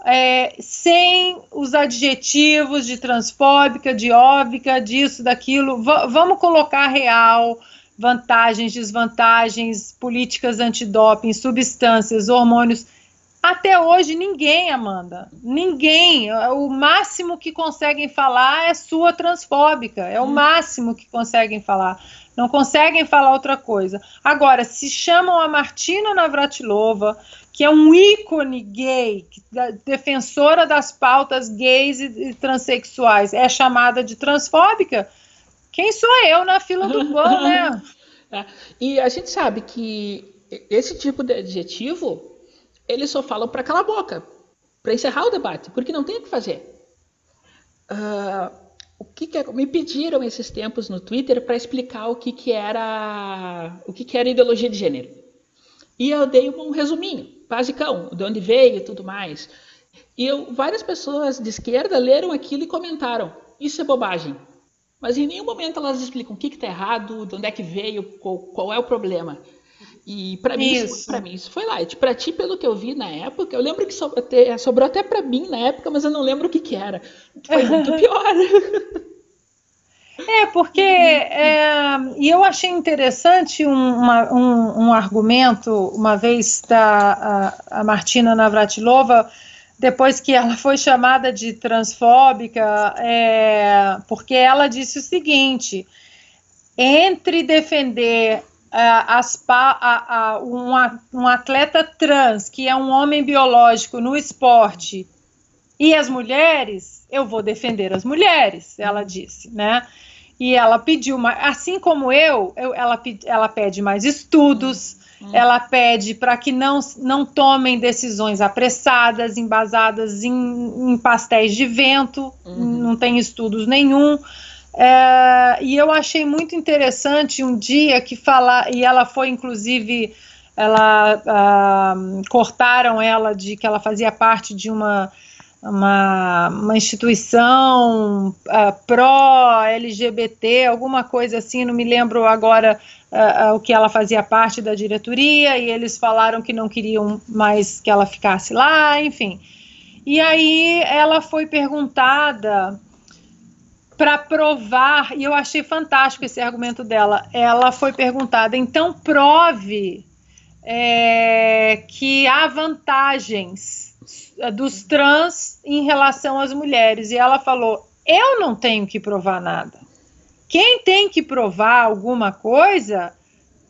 é, sem os adjetivos de transfóbica, de óbica, disso, daquilo, v vamos colocar real, vantagens, desvantagens, políticas antidoping, substâncias, hormônios, até hoje, ninguém, Amanda, ninguém. O máximo que conseguem falar é sua transfóbica, é o hum. máximo que conseguem falar. Não conseguem falar outra coisa. Agora, se chamam a Martina Navratilova, que é um ícone gay, defensora das pautas gays e, transexuais, é chamada de transfóbica, quem sou eu na fila do pão, né? É. E a gente sabe que esse tipo de adjetivo eles só falam para calar a boca, para encerrar o debate, porque não tem o que fazer. Uh, o que, que é, me pediram esses tempos no Twitter para explicar o que, que era o que, que era ideologia de gênero. E eu dei um resuminho, basicão, de onde veio e tudo mais. E eu, várias pessoas de esquerda leram aquilo e comentaram: isso é bobagem. Mas em nenhum momento elas explicam o que está errado, de onde é que veio, qual, qual é o problema. E para mim, isso. para mim isso foi light. Para ti, pelo que eu vi na época, eu lembro que sobrou até para mim na época, mas eu não lembro o que que era. Foi muito pior. É, porque é, e eu achei interessante um, uma, um, um, argumento, uma vez da a, a, Martina Navratilova, depois que ela foi chamada de transfóbica, é, porque ela disse o seguinte: entre defender as, a, a, um, um atleta trans, que é um homem biológico no esporte, e as mulheres, eu vou defender as mulheres, ela disse, né? E ela pediu, uma, assim como eu, eu ela, ela pede mais estudos, hum. ela pede para que não, não tomem decisões apressadas, embasadas em, em pastéis de vento, uhum. não tem estudos nenhum. É, e eu achei muito interessante um dia que falar, e ela foi inclusive, ela uh, cortaram ela de que ela fazia parte de uma uma, uma instituição uh, pró-LGBT, alguma coisa assim, não me lembro agora uh, o que ela fazia parte da diretoria, e eles falaram que não queriam mais que ela ficasse lá, enfim. E aí ela foi perguntada para provar, e eu achei fantástico esse argumento dela. Ela foi perguntada, então prove é, que há vantagens dos trans em relação às mulheres. E ela falou: eu não tenho que provar nada. Quem tem que provar alguma coisa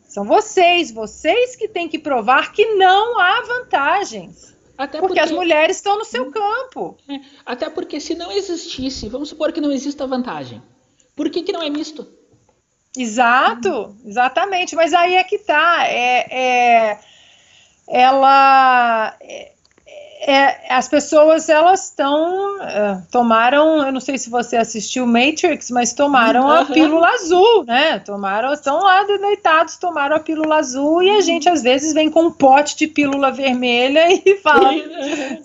são vocês, vocês que têm que provar que não há vantagens. Até porque, porque, as mulheres estão no seu campo. É, até porque se não existisse, vamos supor que não exista vantagem. Por que, que não é misto? Exato, exatamente. Mas aí é que tá. É, é ela. É, é, as pessoas elas estão uh, tomaram, eu não sei se você assistiu Matrix, mas tomaram uhum. a pílula azul, né? Tomaram, estão lá deitados, tomaram a pílula azul e a gente às vezes vem com um pote de pílula vermelha e fala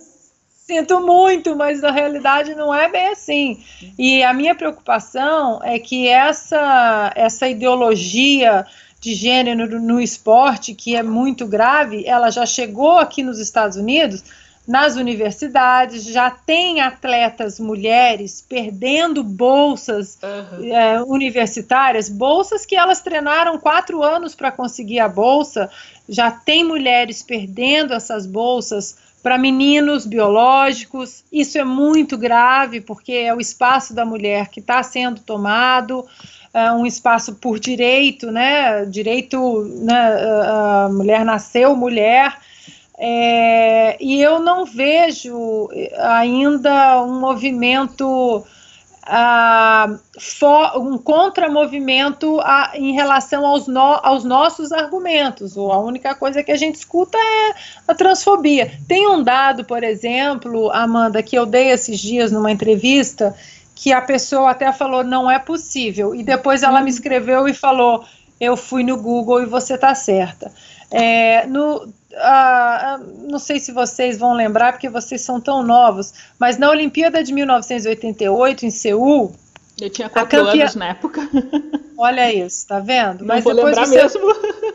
sinto muito, mas na realidade não é bem assim. E a minha preocupação é que essa essa ideologia de gênero no esporte, que é muito grave, ela já chegou aqui nos Estados Unidos nas universidades, já tem atletas mulheres perdendo bolsas uhum. é, universitárias, bolsas que elas treinaram quatro anos para conseguir a bolsa, já tem mulheres perdendo essas bolsas para meninos biológicos. Isso é muito grave, porque é o espaço da mulher que está sendo tomado. É um espaço por direito, né? Direito, né? a mulher nasceu mulher, é, e eu não vejo ainda um movimento, ah, for, um contramovimento a, em relação aos, no, aos nossos argumentos. A única coisa que a gente escuta é a transfobia. Tem um dado, por exemplo, Amanda, que eu dei esses dias numa entrevista, que a pessoa até falou não é possível, e depois ela me escreveu e falou eu fui no Google e você está certa. É, no, não sei se vocês vão lembrar, porque vocês são tão novos, mas na Olimpíada de 1988, em Seul. Eu tinha quatro campeã... anos na época. Olha isso, tá vendo? Não mas depois você, mesmo.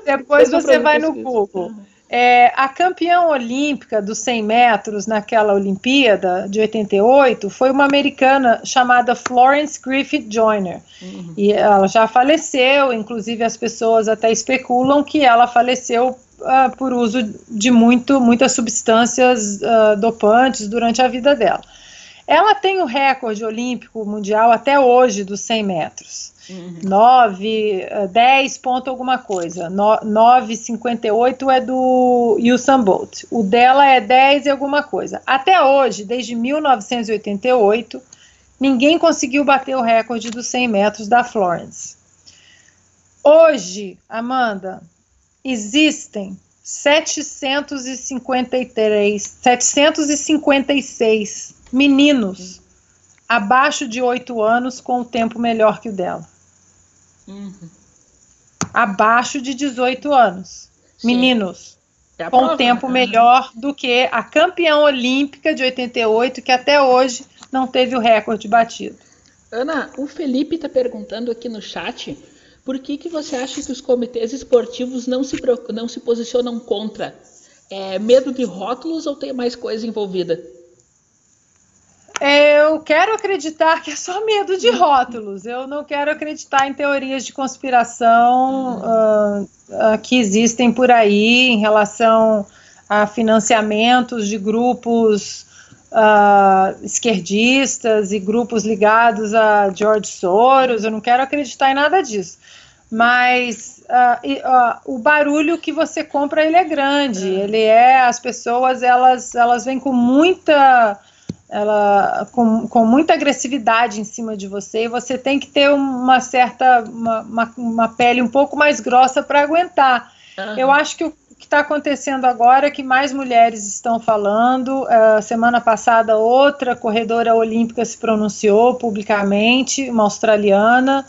Depois você vai no Google. É, a campeã olímpica dos 100 metros naquela Olimpíada de 88 foi uma americana chamada Florence Griffith Joyner. Uhum. E ela já faleceu, inclusive as pessoas até especulam que ela faleceu uh, por uso de muito, muitas substâncias uh, dopantes durante a vida dela. Ela tem o recorde olímpico mundial até hoje dos 100 metros. Uhum. 9, 10 eh, ponto alguma coisa. 9,58 é do Usain Bolt. O dela é 10 e alguma coisa. Até hoje, desde 1988, ninguém conseguiu bater o recorde dos 100 metros da Florence. Hoje, Amanda, existem 753, 756 meninos abaixo de 8 anos com o tempo melhor que o dela. Uhum. Abaixo de 18 anos. Sim. Meninos. Com prova, tempo né? melhor do que a campeã olímpica de 88, que até hoje não teve o recorde batido. Ana, o Felipe está perguntando aqui no chat por que, que você acha que os comitês esportivos não se, não se posicionam contra? É medo de rótulos ou tem mais coisa envolvida? Eu quero acreditar que é só medo de rótulos. Eu não quero acreditar em teorias de conspiração uh, uh, que existem por aí em relação a financiamentos de grupos uh, esquerdistas e grupos ligados a George Soros. Eu não quero acreditar em nada disso. Mas o barulho que você compra ele é grande. Ele é as pessoas elas elas vêm com muita ela com, com muita agressividade em cima de você e você tem que ter uma certa uma, uma, uma pele um pouco mais grossa para aguentar. Uhum. Eu acho que o que está acontecendo agora é que mais mulheres estão falando. Uh, semana passada outra corredora olímpica se pronunciou publicamente, uma australiana.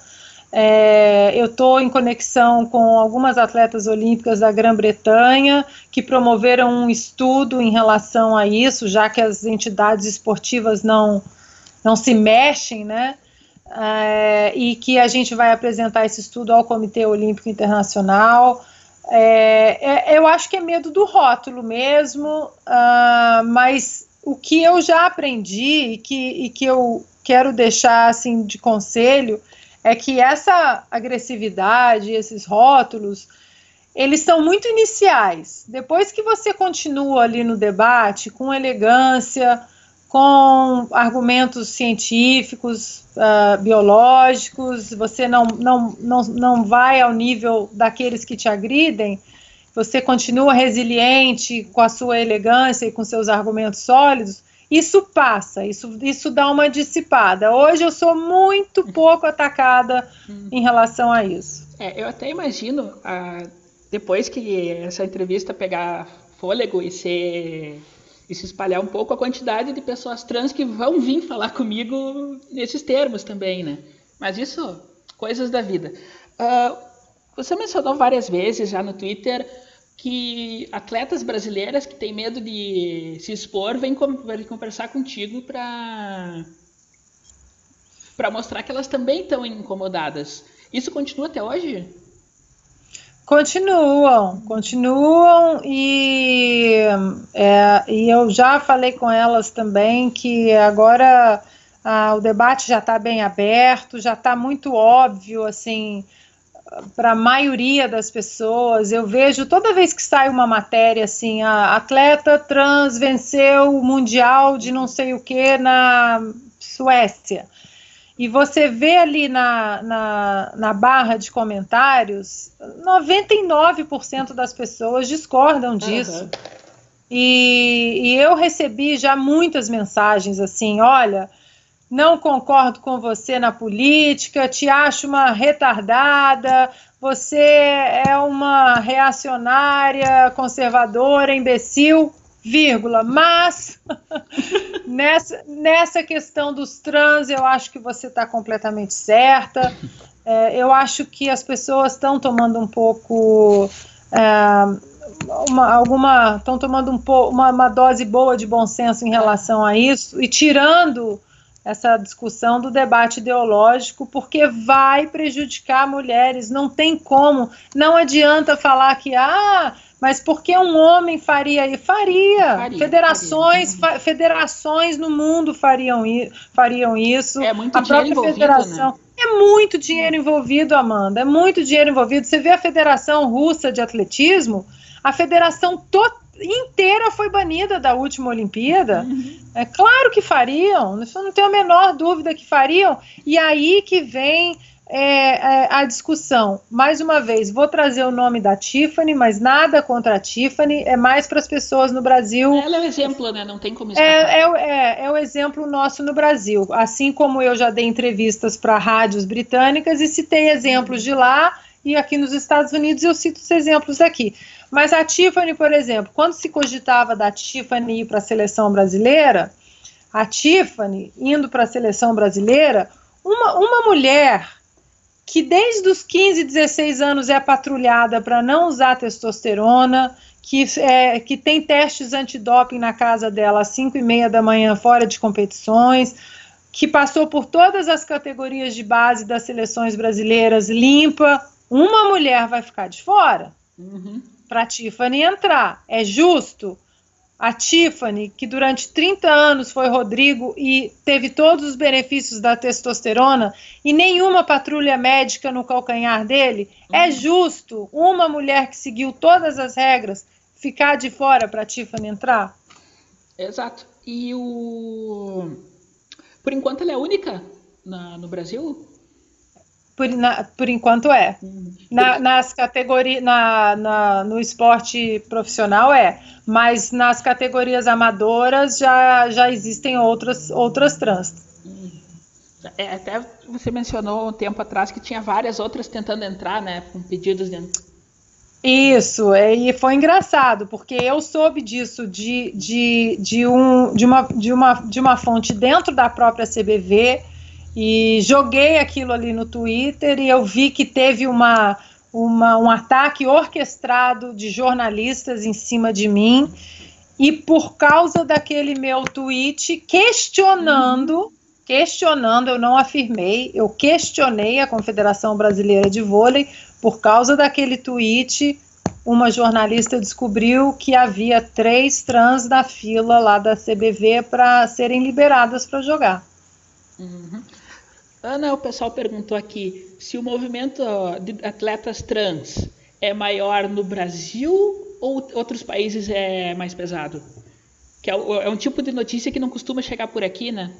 É, eu estou em conexão com algumas atletas olímpicas da Grã-Bretanha que promoveram um estudo em relação a isso, já que as entidades esportivas não, não se mexem, né? É, e que a gente vai apresentar esse estudo ao Comitê Olímpico Internacional. É, é eu acho que é medo do rótulo mesmo, uh, mas o que eu já aprendi e que, e que eu quero deixar assim de conselho é que essa agressividade, esses rótulos, eles são muito iniciais. Depois que você continua ali no debate com elegância, com argumentos científicos, uh, biológicos, você não, não, não, não vai ao nível daqueles que te agridem, você continua resiliente com a sua elegância e com seus argumentos sólidos, isso passa, isso, isso dá uma dissipada. Hoje eu sou muito pouco atacada em relação a isso. É, eu até imagino, ah, depois que essa entrevista pegar fôlego e ser e se espalhar um pouco a quantidade de pessoas trans que vão vir falar comigo nesses termos também, né? Mas isso, coisas da vida. Uh, você mencionou várias vezes já no Twitter que atletas brasileiras que têm medo de se expor vêm, conversar contigo para para mostrar que elas também estão incomodadas. Isso continua até hoje? Continuam, continuam e, é, e eu já falei com elas também que agora ah, o debate já está bem aberto, já está muito óbvio assim para a maioria das pessoas, eu vejo toda vez que sai uma matéria assim, a atleta trans venceu o mundial de não sei o que na Suécia. E você vê ali na, na, na barra de comentários, 99% das pessoas discordam disso. Uhum. E, e eu recebi já muitas mensagens assim: olha, não concordo com você na política, te acho uma retardada, você é uma reacionária, conservadora, imbecil, vírgula. Mas nessa, nessa questão dos trans, eu acho que você está completamente certa. É, eu acho que as pessoas estão tomando um pouco. É, uma, alguma estão tomando um po, uma, uma dose boa de bom senso em relação a isso e tirando essa discussão do debate ideológico, porque vai prejudicar mulheres, não tem como, não adianta falar que, ah, mas por que um homem faria isso? Faria. faria federações, faria. Fa federações no mundo fariam, fariam isso. É muito a própria federação. Né? É muito dinheiro envolvido, Amanda. É muito dinheiro envolvido. Você vê a Federação Russa de Atletismo, a federação total inteira foi banida da última Olimpíada. Uhum. É claro que fariam, isso não tenho a menor dúvida que fariam. E aí que vem é, é, a discussão. Mais uma vez, vou trazer o nome da Tiffany, mas nada contra a Tiffany, é mais para as pessoas no Brasil. Ela é o exemplo, né? Não tem como escapar. É, é, é, é o exemplo nosso no Brasil. Assim como eu já dei entrevistas para rádios britânicas e citei exemplos de lá, e aqui nos Estados Unidos eu cito os exemplos aqui. Mas a Tiffany, por exemplo, quando se cogitava da Tiffany ir para a seleção brasileira, a Tiffany indo para a seleção brasileira, uma, uma mulher que desde os 15, 16 anos é patrulhada para não usar testosterona, que, é, que tem testes antidoping na casa dela às 5 e meia da manhã fora de competições, que passou por todas as categorias de base das seleções brasileiras limpa, uma mulher vai ficar de fora? Uhum para a Tiffany entrar. É justo? A Tiffany, que durante 30 anos foi Rodrigo e teve todos os benefícios da testosterona e nenhuma patrulha médica no calcanhar dele, é uhum. é justo uma mulher que seguiu todas as regras ficar de fora para a Tiffany entrar? Exato. E o. Por enquanto ela é única na, no Brasil? Por, na, por enquanto é. Na, nas categorias, na, na, no esporte profissional é, mas nas categorias amadoras já, já existem outras, outras trans. É, até você mencionou um tempo atrás que tinha várias outras tentando entrar, né, com pedidos de... Isso, é, e foi engraçado, porque eu soube disso de, de, de, um, de, uma, de, uma, de uma fonte dentro da própria CBV, e joguei aquilo ali no Twitter e eu vi que teve uma, uma, um ataque orquestrado de jornalistas em cima de mim. E por causa daquele meu tweet questionando, questionando, eu não afirmei, eu questionei a Confederação Brasileira de Vôlei, por causa daquele tweet, uma jornalista descobriu que havia três trans na fila lá da CBV para serem liberadas para jogar. Uhum. Ana, o pessoal perguntou aqui se o movimento de atletas trans é maior no Brasil ou outros países é mais pesado? Que é, é um tipo de notícia que não costuma chegar por aqui, né?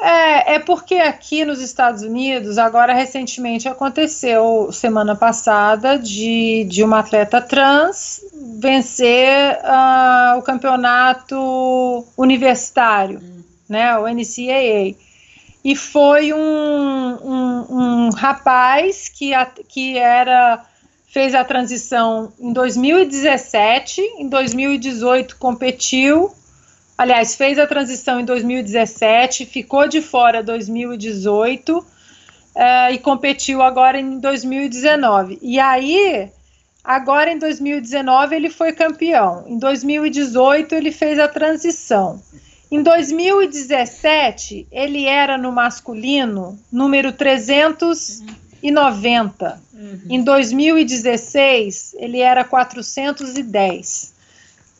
É, é porque aqui nos Estados Unidos, agora recentemente aconteceu, semana passada, de, de uma atleta trans vencer uh, o campeonato universitário, hum. né, o NCAA e foi um, um, um rapaz que, a, que era fez a transição em 2017, em 2018 competiu, aliás, fez a transição em 2017, ficou de fora 2018 é, e competiu agora em 2019. E aí, agora em 2019 ele foi campeão, em 2018 ele fez a transição. Em 2017, ele era no masculino número 390. Uhum. Em 2016, ele era 410.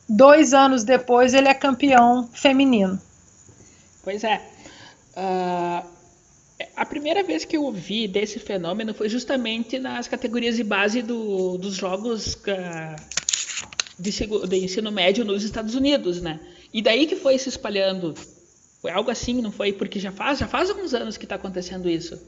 Dois anos depois, ele é campeão feminino. Pois é. Uh, a primeira vez que eu ouvi desse fenômeno foi justamente nas categorias de base do, dos jogos uh, de, de ensino médio nos Estados Unidos, né? E daí que foi se espalhando. Foi algo assim, não foi? Porque já faz, já faz alguns anos que está acontecendo isso.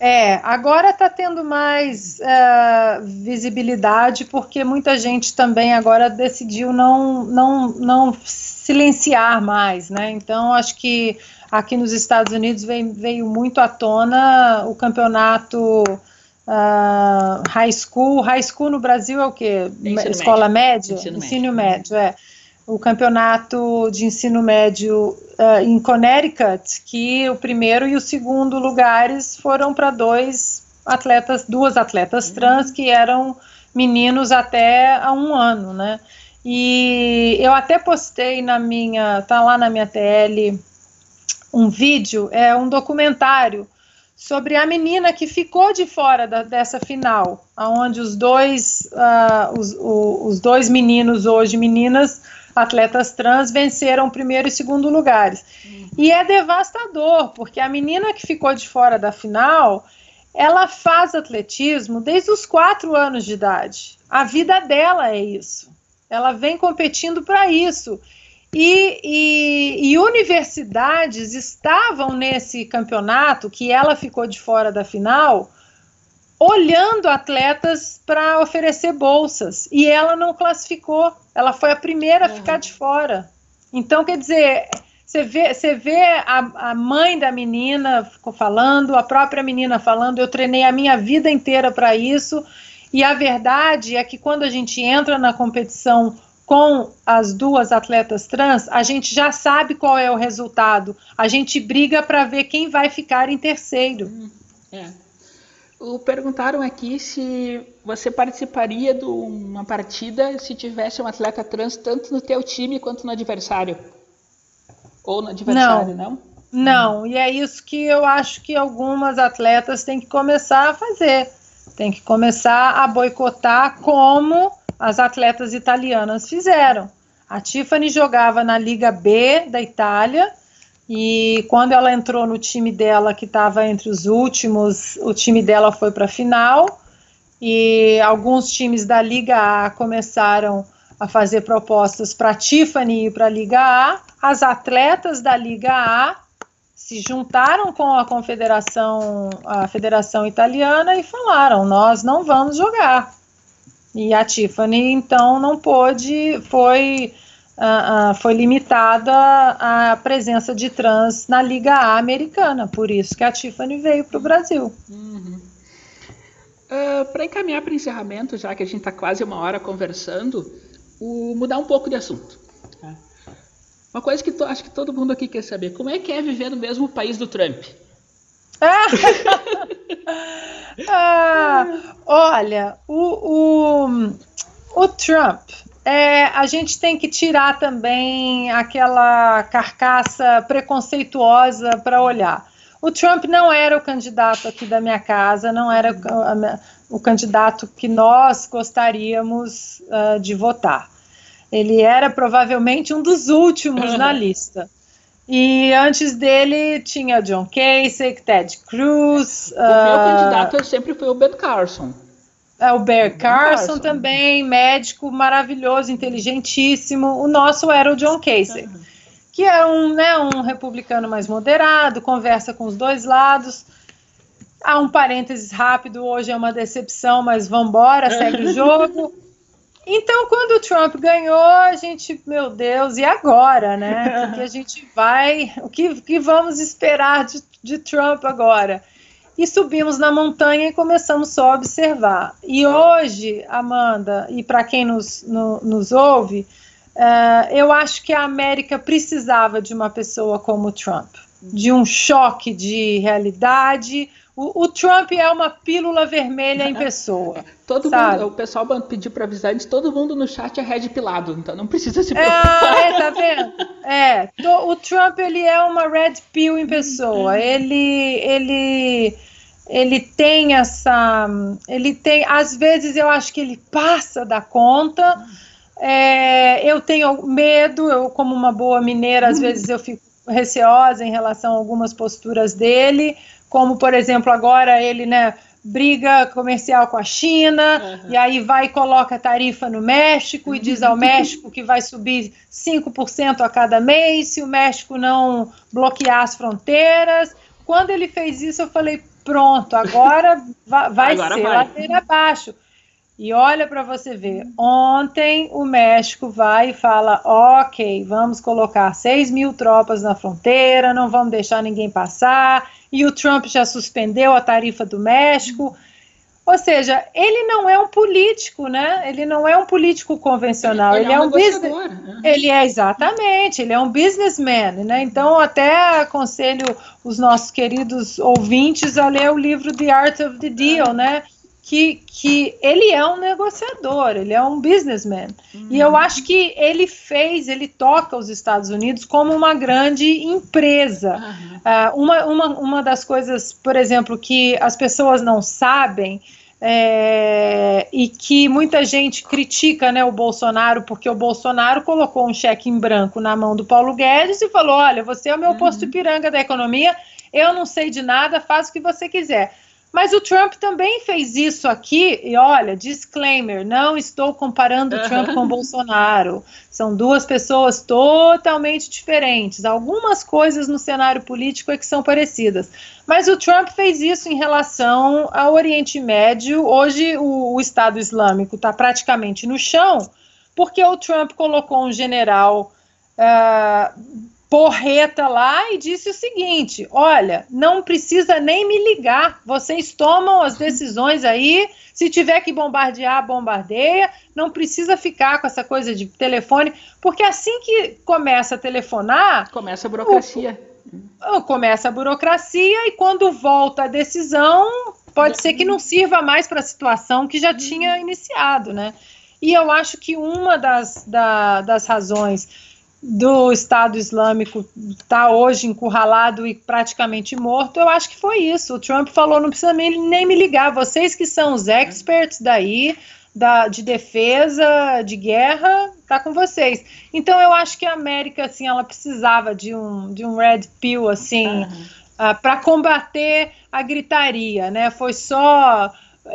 É, agora está tendo mais uh, visibilidade porque muita gente também agora decidiu não, não, não silenciar mais, né? Então acho que aqui nos Estados Unidos veio, veio muito à tona o campeonato uh, high school. High school no Brasil é o quê? Escola médio? Ensino, ensino médio. médio, é o campeonato de ensino médio uh, em Connecticut, que o primeiro e o segundo lugares foram para dois atletas, duas atletas trans que eram meninos até há um ano, né? E eu até postei na minha, tá lá na minha TL, um vídeo, é um documentário sobre a menina que ficou de fora da, dessa final, aonde os dois, uh, os, o, os dois meninos hoje meninas atletas trans venceram primeiro e segundo lugares. Uhum. E é devastador, porque a menina que ficou de fora da final, ela faz atletismo desde os quatro anos de idade. A vida dela é isso. Ela vem competindo para isso. E, e, e, universidades estavam nesse campeonato que ela ficou de fora da final, olhando atletas para oferecer bolsas. E ela não classificou. Ela foi a primeira a ficar de fora. Então, quer dizer, você vê, vê a, a mãe da menina falando, a própria menina falando, eu treinei a minha vida inteira para isso, e a verdade é que quando a gente entra na competição com as duas atletas trans, a gente já sabe qual é o resultado. A gente briga para ver quem vai ficar em terceiro. É. O, perguntaram aqui se você participaria de uma partida se tivesse um atleta trans tanto no teu time quanto no adversário. Ou no adversário, não? Não, não. e é isso que eu acho que algumas atletas têm que começar a fazer. Tem que começar a boicotar como as atletas italianas fizeram. A Tiffany jogava na Liga B da Itália e quando ela entrou no time dela, que estava entre os últimos, o time dela foi para a final. E alguns times da Liga A começaram a fazer propostas para Tiffany e para a Liga A. As atletas da Liga A se juntaram com a confederação, a Federação Italiana e falaram: nós não vamos jogar. E a Tiffany então não pôde, foi uh, uh, foi limitada a presença de trans na Liga A americana, por isso que a Tiffany veio para o Brasil. Uhum. Uh, ah, para encaminhar para o encerramento, já que a gente está quase uma hora conversando, o, mudar um pouco de assunto. Tá? Uma coisa que to, acho que todo mundo aqui quer saber: como é que é viver no mesmo país do Trump? ah, olha, o, o, o Trump, é, a gente tem que tirar também aquela carcaça preconceituosa para olhar. O Trump não era o candidato aqui da minha casa, não era o, candidato que nós gostaríamos uh, de votar. Ele era provavelmente um dos últimos na lista. E antes dele tinha John Kasich, Ted Cruz. O uh, meu candidato sempre foi o Ben Carson. É, o Bear Carson, Carson, também, médico maravilhoso, inteligentíssimo. O nosso era o John Kasich. Uhum que é um, né, um republicano mais moderado, conversa com os dois lados. Há um parênteses rápido, hoje é uma decepção, mas vamos embora, segue o jogo. Então, quando o Trump ganhou, a gente, meu Deus, e agora, né? O que a gente vai, o que, que vamos esperar de, de Trump agora? E subimos na montanha e começamos só a observar. E hoje, Amanda, e para quem nos, no, nos ouve, Uh, eu acho que a América precisava de uma pessoa como Trump, de um choque de realidade. O, o Trump é uma pílula vermelha em pessoa. todo mundo, o pessoal pediu para avisar antes, todo mundo no chat é red pilado, então não precisa se preocupar. Ah, é, tá vendo? É, o Trump ele é uma red pill em pessoa. Ele, ele, ele tem essa, ele tem, às vezes eu acho que ele passa da conta. É, eu tenho medo, eu, como uma boa mineira, às vezes eu fico receosa em relação a algumas posturas dele, como, por exemplo, agora ele, né, briga comercial com a China, uhum. e aí vai e coloca tarifa no México e diz ao México que vai subir 5% a cada mês se o México não bloquear as fronteiras. Quando ele fez isso, eu falei, pronto, agora vai, vai agora ser vai. ladeira abaixo. E olha para você ver, ontem o México vai e fala: ok, vamos colocar 6 mil tropas na fronteira, não vamos deixar ninguém passar. E o Trump já suspendeu a tarifa do México. Ou seja, ele não é um político, né? Ele não é um político convencional. Ele, ele é, um, um business. Uhum. Ele é exatamente. Ele é um businessman, né? Então até aconselho os nossos queridos ouvintes a ler o livro The Art of the Deal, né? Que, que ele é um negociador, ele é um businessman. Uhum. E eu uhum. acho que ele fez, ele toca os Estados Unidos como uma grande empresa. Uhum. Uh, uma, uma, uma das coisas, por exemplo, que as pessoas não sabem é, e que muita gente critica né, o Bolsonaro, porque o Bolsonaro colocou um cheque em branco na mão do Paulo Guedes e falou: olha, você é o meu uhum. posto piranga da economia, eu não sei de nada, faz o que você quiser. Mas o Trump também fez isso aqui, e olha, disclaimer: não estou comparando o Trump com o Bolsonaro. São duas pessoas totalmente diferentes. Algumas coisas no cenário político é que são parecidas. Mas o Trump fez isso em relação ao Oriente Médio. Hoje o, o Estado Islâmico está praticamente no chão, porque o Trump colocou um general. Uh, porreta lá e disse o seguinte: olha, não precisa nem me ligar, vocês tomam as decisões aí. Se tiver que bombardear, bombardeia. Não precisa ficar com essa coisa de telefone, porque assim que começa a telefonar. Começa a burocracia. O, começa a burocracia e quando volta a decisão, pode ser que não sirva mais para a situação que já tinha iniciado, né? E eu acho que uma das, da, das razões do Estado Islâmico está hoje encurralado e praticamente morto, eu acho que foi isso. O Trump falou: não precisa nem, me ligar, vocês que são os experts daí, da, de defesa, de guerra, tá com vocês. Então eu acho que a América, assim, ela precisava de um, de um red pill, assim, uhum. uh, para combater a gritaria, né? Foi só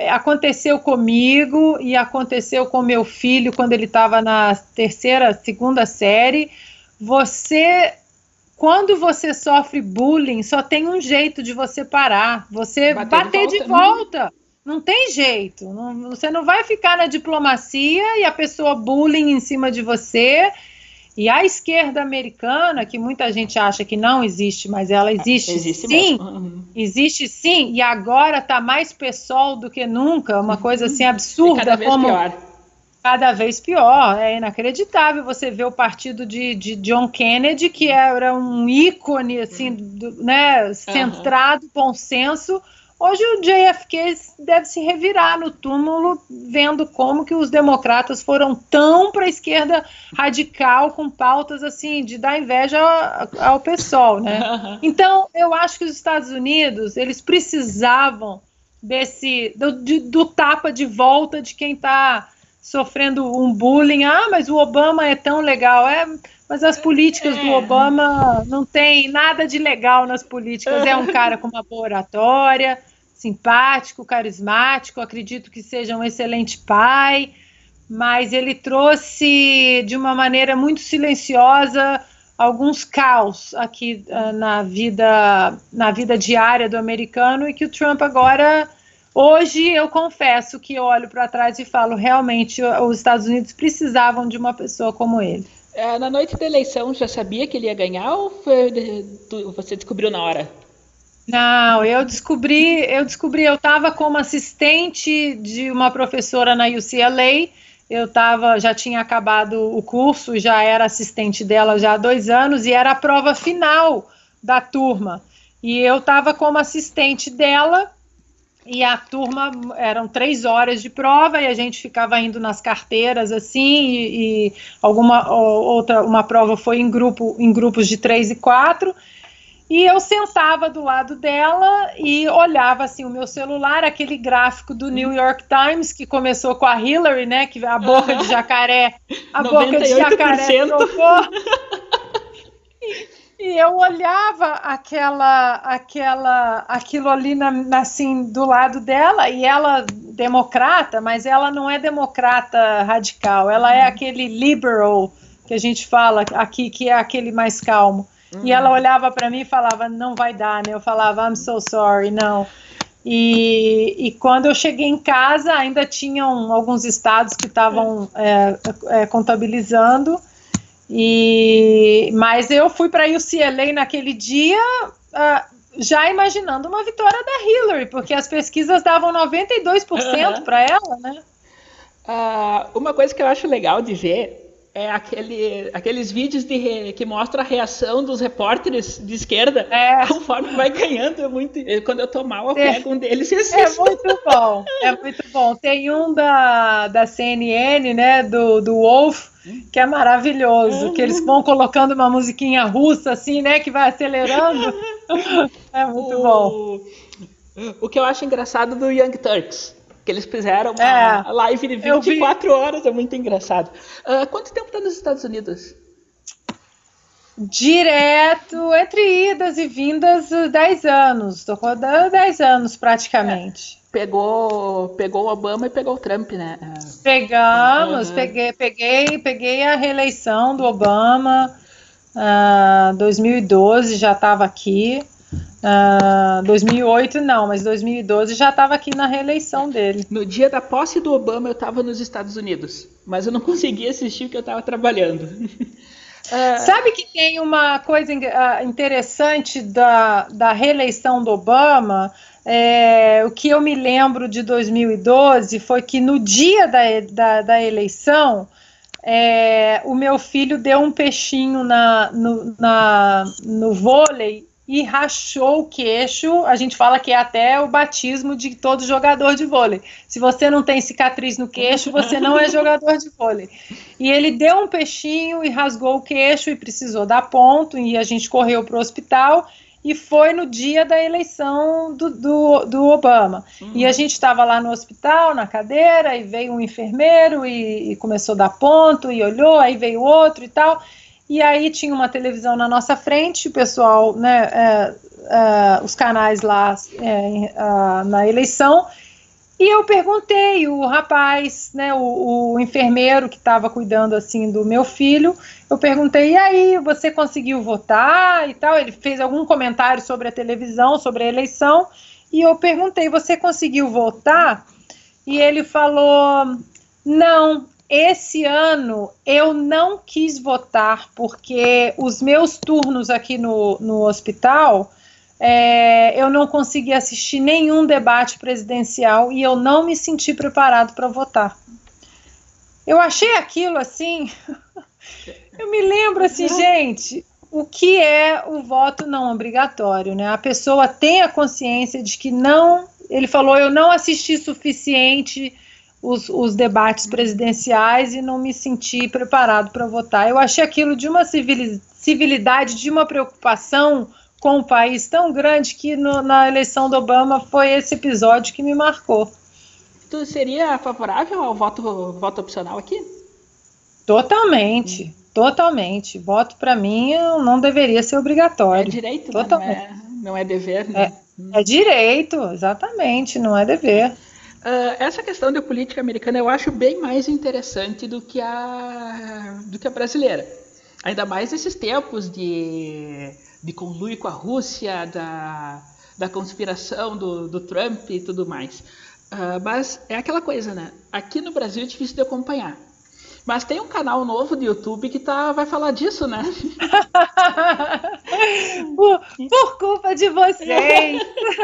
aconteceu comigo e aconteceu com meu filho quando ele estava na terceira, segunda série. Você, quando você sofre bullying, só tem um jeito de você parar, você bater, bater de volta. De volta. Né? Não tem jeito. Não, você não vai ficar na diplomacia e a pessoa bullying em cima de você e a esquerda americana, que muita gente acha que não existe, mas ela existe, existe sim, uhum. Existe sim, e agora está mais pessoal do que nunca, uma coisa assim absurda. cada vez como pior. Cada vez pior, é inacreditável você ver o partido de, de John Kennedy, que era um ícone assim, do, né, centrado, uhum. bom senso, Hoje o JFK deve se revirar no túmulo, vendo como que os democratas foram tão para a esquerda radical, com pautas assim de dar inveja ao, ao pessoal, né? Então, eu acho que os Estados Unidos eles precisavam desse do, de, do tapa de volta de quem está sofrendo um bullying. Ah, mas o Obama é tão legal, é. Mas as políticas é. do Obama não tem nada de legal nas políticas. É um cara com uma boa oratória simpático, carismático, acredito que seja um excelente pai, mas ele trouxe de uma maneira muito silenciosa alguns caos aqui uh, na vida na vida diária do americano e que o Trump agora hoje eu confesso que eu olho para trás e falo realmente os Estados Unidos precisavam de uma pessoa como ele. É, na noite da eleição já sabia que ele ia ganhar ou foi, você descobriu na hora? Não, eu descobri, eu descobri, eu estava como assistente de uma professora na UCLA. Eu tava, já tinha acabado o curso, já era assistente dela já há dois anos e era a prova final da turma. E eu estava como assistente dela e a turma eram três horas de prova e a gente ficava indo nas carteiras assim e, e alguma outra uma prova foi em grupo em grupos de três e quatro e eu sentava do lado dela e olhava assim o meu celular, aquele gráfico do New York Times que começou com a Hillary, né? Que a boca de jacaré, a boca de jacaré trocou. E, e eu olhava aquela, aquela, aquilo ali na, assim do lado dela e ela democrata, mas ela não é democrata radical, ela é uhum. aquele liberal que a gente fala aqui que é aquele mais calmo. Uhum. E ela olhava para mim e falava, não vai dar, né? Eu falava, I'm so sorry, não. E, e quando eu cheguei em casa, ainda tinham alguns estados que estavam é, é, contabilizando. E, mas eu fui para UCLA naquele dia, uh, já imaginando uma vitória da Hillary, porque as pesquisas davam 92% uhum. para ela, né? Uh, uma coisa que eu acho legal de ver é aquele, aqueles vídeos de, que mostram a reação dos repórteres de esquerda é. conforme vai ganhando. É muito, quando eu tô mal, eu é. pego um deles e assisto. É muito bom, é muito bom. Tem um da, da CNN, né, do, do Wolf, que é maravilhoso, uhum. que eles vão colocando uma musiquinha russa, assim, né, que vai acelerando. é muito o, bom. O que eu acho engraçado do Young Turks que eles fizeram uma é, live de 24 horas, é muito engraçado. Uh, quanto tempo está nos Estados Unidos? Direto, entre idas e vindas, 10 anos. Estou rodando 10 anos praticamente. É, pegou, pegou o Obama e pegou o Trump, né? Pegamos, uhum. peguei, peguei, peguei a reeleição do Obama. Uh, 2012 já estava aqui. Uh, ah, 2008 não, mas 2012 já estava aqui na reeleição dele. No dia da posse do Obama eu estava nos Estados Unidos, mas eu não consegui assistir porque eu estava trabalhando. uh... Sabe que tem uma coisa ah, interessante da, da reeleição do Obama? É, o que eu me lembro de 2012 foi que no dia da, da, da eleição é, o meu filho deu um peixinho na, no, na, no vôlei e rachou o queixo. A gente fala que é até o batismo de todo jogador de vôlei. Se você não tem cicatriz no queixo, você não é jogador de vôlei. E ele deu um peixinho e rasgou o queixo e precisou dar ponto. E a gente correu para o hospital. E foi no dia da eleição do, do, do Obama. Uhum. E a gente estava lá no hospital, na cadeira, e veio um enfermeiro e, e começou a dar ponto, e olhou, aí veio outro e tal. E aí tinha uma televisão na nossa frente, o pessoal, né, é, é, os canais lá é, na eleição, e eu perguntei, o rapaz, né, o, o enfermeiro que estava cuidando assim do meu filho, eu perguntei, e aí, você conseguiu votar e tal? Ele fez algum comentário sobre a televisão, sobre a eleição, e eu perguntei, você conseguiu votar? E ele falou, não, esse ano eu não quis votar porque os meus turnos aqui no, no hospital é, eu não consegui assistir nenhum debate presidencial e eu não me senti preparado para votar. Eu achei aquilo assim. eu me lembro assim, gente, o que é o voto não obrigatório, né? A pessoa tem a consciência de que não. Ele falou, eu não assisti suficiente os, os debates presidenciais e não me senti preparado para votar. Eu achei aquilo de uma civilidade, de uma preocupação com o país tão grande que no, na eleição do Obama foi esse episódio que me marcou. Tu seria favorável ao voto, voto opcional aqui? Totalmente, totalmente. Voto para mim não deveria ser obrigatório. É direito, Totalmente. Né? não, é, não é dever. Né? É, é direito, exatamente, não é dever. Uh, essa questão da política americana eu acho bem mais interessante do que a, do que a brasileira. Ainda mais nesses tempos de, de conluio com a Rússia, da, da conspiração do, do Trump e tudo mais. Uh, mas é aquela coisa, né? Aqui no Brasil é difícil de acompanhar. Mas tem um canal novo do YouTube que tá, vai falar disso, né? por, por, culpa de vocês.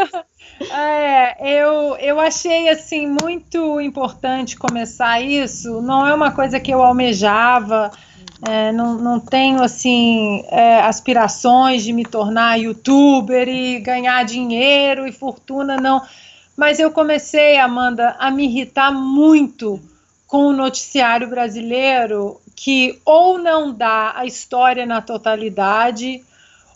é, eu, eu achei assim muito importante começar isso. Não é uma coisa que eu almejava. É, não, não tenho assim é, aspirações de me tornar youtuber e ganhar dinheiro e fortuna, não. Mas eu comecei, Amanda, a me irritar muito com o noticiário brasileiro que ou não dá a história na totalidade,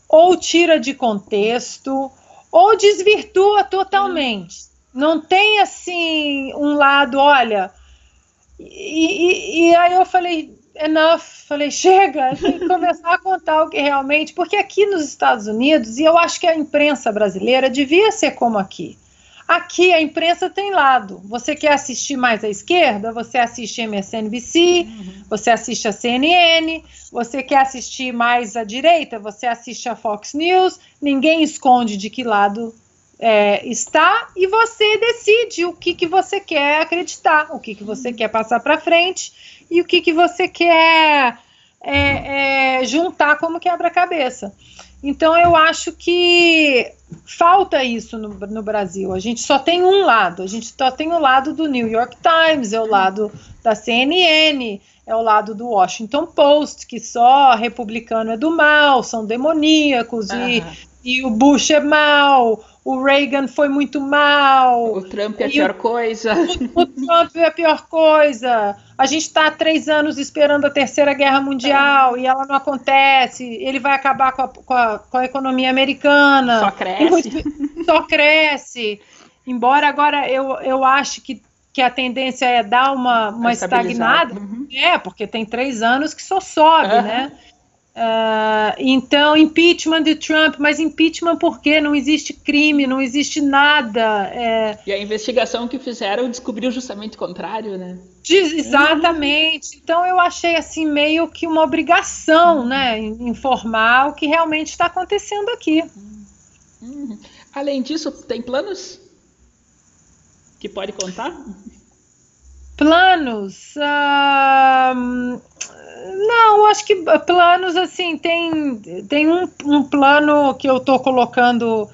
ou tira de contexto, ou desvirtua totalmente. Não tem assim um lado, olha. E, e, e aí eu falei, enough, falei, chega, tem que começar a contar o que realmente, porque aqui nos Estados Unidos, e eu acho que a imprensa brasileira devia ser como aqui. Aqui a imprensa tem lado. Você quer assistir mais à esquerda? Você assiste MSNBC, uhum. você assiste a CNN, você quer assistir mais à direita? Você assiste a Fox News. Ninguém esconde de que lado é, está e você decide o que, que você quer acreditar, o que, que você quer passar para frente e o que, que você quer é, é, juntar como quebra-cabeça. Então eu acho que falta isso no, no, Brasil. A gente só tem um lado, a gente só tem o lado do New York Times, é o lado da CNN, é o lado do Washington Post, que só republicano é do mal, são demoníacos uhum. e, e o Bush é mal, o Reagan foi muito mal. O Trump é a pior o, coisa. O, o, Trump é a pior coisa. A gente está há três anos esperando a Terceira Guerra Mundial é. e ela não acontece. Ele vai acabar com a, com a, com a economia americana. Só cresce. Só cresce. Embora agora eu, eu acho que, que a tendência é dar uma, uma estagnada. Uhum. É, porque tem três anos que só sobe, uhum. né? Uh, então, impeachment de Trump, mas impeachment por quê? Não existe crime, não existe nada. É... E a investigação que fizeram descobriu justamente o contrário, né? Diz, exatamente. Então, eu achei assim meio que uma obrigação, né, informar o que realmente está acontecendo aqui. Uhum. Além disso, tem planos que pode contar? Planos. Uh não, acho que planos assim, tem, tem um, um plano que eu estou colocando uh,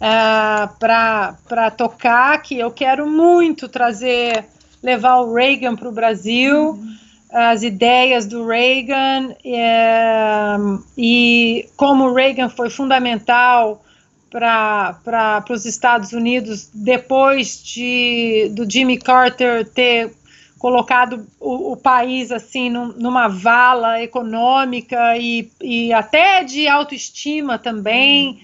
é, para tocar, que eu quero muito trazer, levar o Reagan para o Brasil, uhum. as ideias do Reagan, é, e como o Reagan foi fundamental para os Estados Unidos depois de, do Jimmy Carter ter colocado o, o país assim num, numa vala econômica e, e até de autoestima também.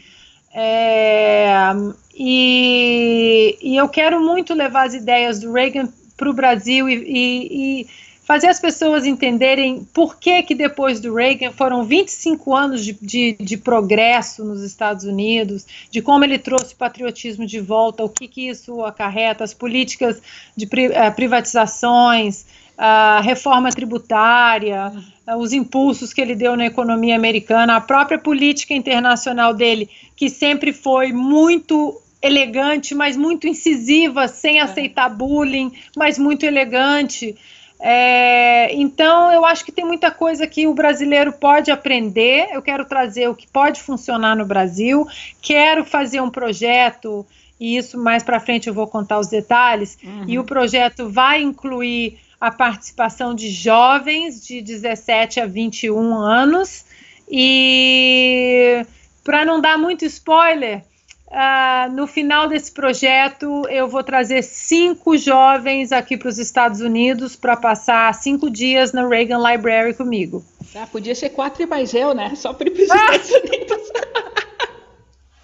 É, e, e, eu quero muito levar as ideias do Reagan para o Brasil e, e, e fazer as pessoas entenderem por que que depois do Reagan foram 25 anos de, de, de, progresso nos Estados Unidos, de como ele trouxe o patriotismo de volta, o que, que isso acarreta, as políticas de uh, privatizações, a reforma tributária, uh, os impulsos que ele deu na economia americana, a própria política internacional dele, que sempre foi muito elegante, mas muito incisiva, sem é. aceitar bullying, mas muito elegante. É, então, eu acho que tem muita coisa que o brasileiro pode aprender. Eu quero trazer o que pode funcionar no Brasil. Quero fazer um projeto, e isso mais para frente eu vou contar os detalhes. Uhum. E o projeto vai incluir a participação de jovens de 17 a 21 anos. E para não dar muito spoiler, Uh, no final desse projeto, eu vou trazer cinco jovens aqui para os Estados Unidos para passar cinco dias na Reagan Library comigo. Ah, podia ser quatro e mais eu, né? Só para os ah! Estados Unidos.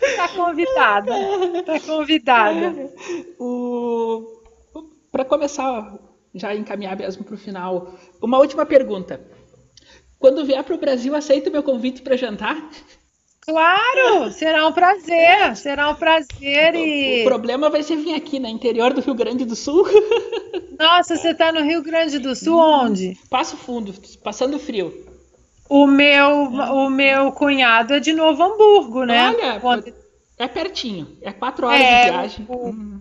Está convidada. Está convidada. O... Para começar, já encaminhar mesmo para o final, uma última pergunta. Quando vier para o Brasil, aceita o meu convite para jantar? Claro, será um prazer, será um prazer e... O problema vai ser vir aqui, no interior do Rio Grande do Sul. Nossa, você está no Rio Grande do Sul onde? Passo fundo, passando frio. O meu, o meu cunhado é de Novo Hamburgo, né? Olha, onde... é pertinho, é quatro horas é, de viagem. O... Hum.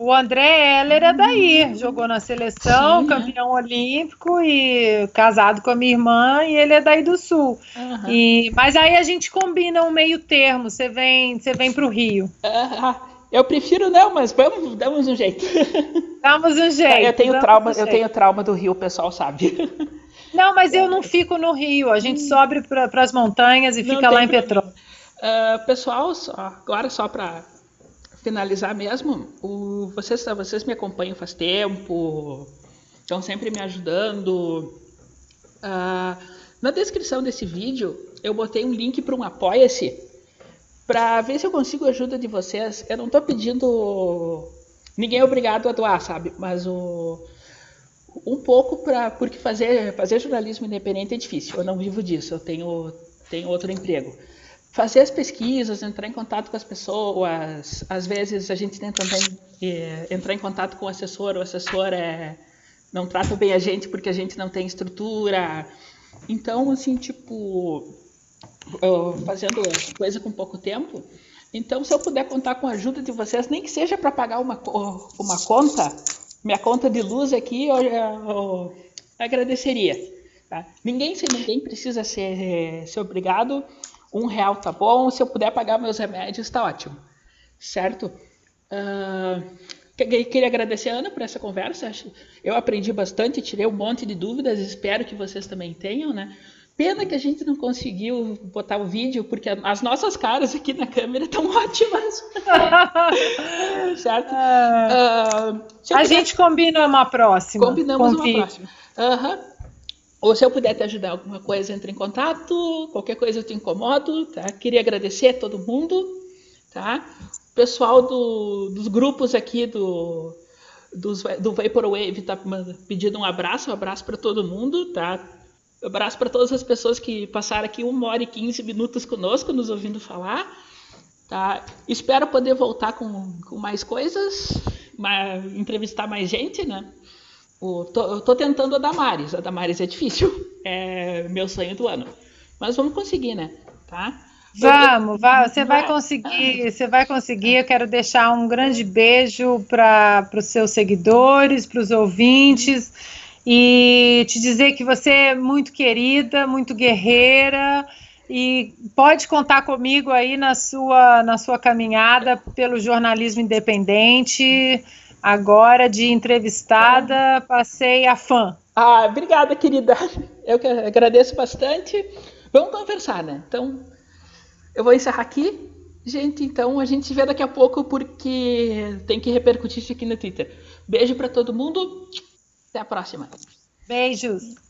O André Heller é daí, jogou na seleção, Sim, campeão é. olímpico e casado com a minha irmã, e ele é daí do sul. Uhum. E, mas aí a gente combina um meio termo, você vem, você vem para o Rio. Uhum. Eu prefiro não, mas vamos, damos um jeito. Damos um jeito. Eu tenho trauma, um eu tenho trauma do Rio, o pessoal sabe. Não, mas eu não fico no Rio, a gente hum. sobe para as montanhas e não fica lá em Petrópolis. Uh, pessoal, só, agora só para finalizar mesmo, o, vocês, vocês me acompanham faz tempo, estão sempre me ajudando. Ah, na descrição desse vídeo, eu botei um link para um Apoia-se para ver se eu consigo a ajuda de vocês. Eu não estou pedindo. Ninguém é obrigado a doar, sabe? Mas o. Um pouco para. Porque fazer, fazer jornalismo independente é difícil. Eu não vivo disso. Eu tenho, tenho outro emprego fazer as pesquisas, entrar em contato com as pessoas. Às vezes a gente tenta também é, entrar em contato com o assessor, o assessor é, não trata bem a gente porque a gente não tem estrutura. Então, assim, tipo, fazendo coisa com pouco tempo. Então, se eu puder contar com a ajuda de vocês, nem que seja para pagar uma, uma conta, minha conta de luz aqui, eu, eu, eu agradeceria. Tá? Ninguém, ninguém precisa ser, ser obrigado um real tá bom, se eu puder pagar meus remédios, está ótimo. certo? Uh, queria agradecer a Ana por essa conversa. Eu aprendi bastante, tirei um monte de dúvidas, espero que vocês também tenham, né? Pena que a gente não conseguiu botar o vídeo, porque as nossas caras aqui na câmera estão ótimas. certo? Uh, a gente combina uma próxima. Combinamos uma próxima. Uhum. Ou se eu puder te ajudar alguma coisa, entre em contato. Qualquer coisa eu te incomodo, tá? Queria agradecer a todo mundo, tá? Pessoal do, dos grupos aqui do, dos, do Vaporwave tá pedindo um abraço, um abraço para todo mundo, tá? Um abraço para todas as pessoas que passaram aqui uma hora e 15 minutos conosco, nos ouvindo falar. Tá? Espero poder voltar com, com mais coisas, entrevistar mais gente, né? O, tô, eu tô tentando a Damares. A Damares é difícil. É meu sonho do ano. Mas vamos conseguir, né? Tá? Vamos, vai, você vai conseguir, você vai conseguir. Eu quero deixar um grande beijo para os seus seguidores, para os ouvintes e te dizer que você é muito querida, muito guerreira e pode contar comigo aí na sua, na sua caminhada pelo jornalismo independente. Agora de entrevistada, passei a fã. Ah, obrigada, querida. Eu que agradeço bastante. Vamos conversar, né? Então, eu vou encerrar aqui. Gente, então a gente se vê daqui a pouco porque tem que repercutir isso aqui no Twitter. Beijo para todo mundo. Até a próxima. Beijos.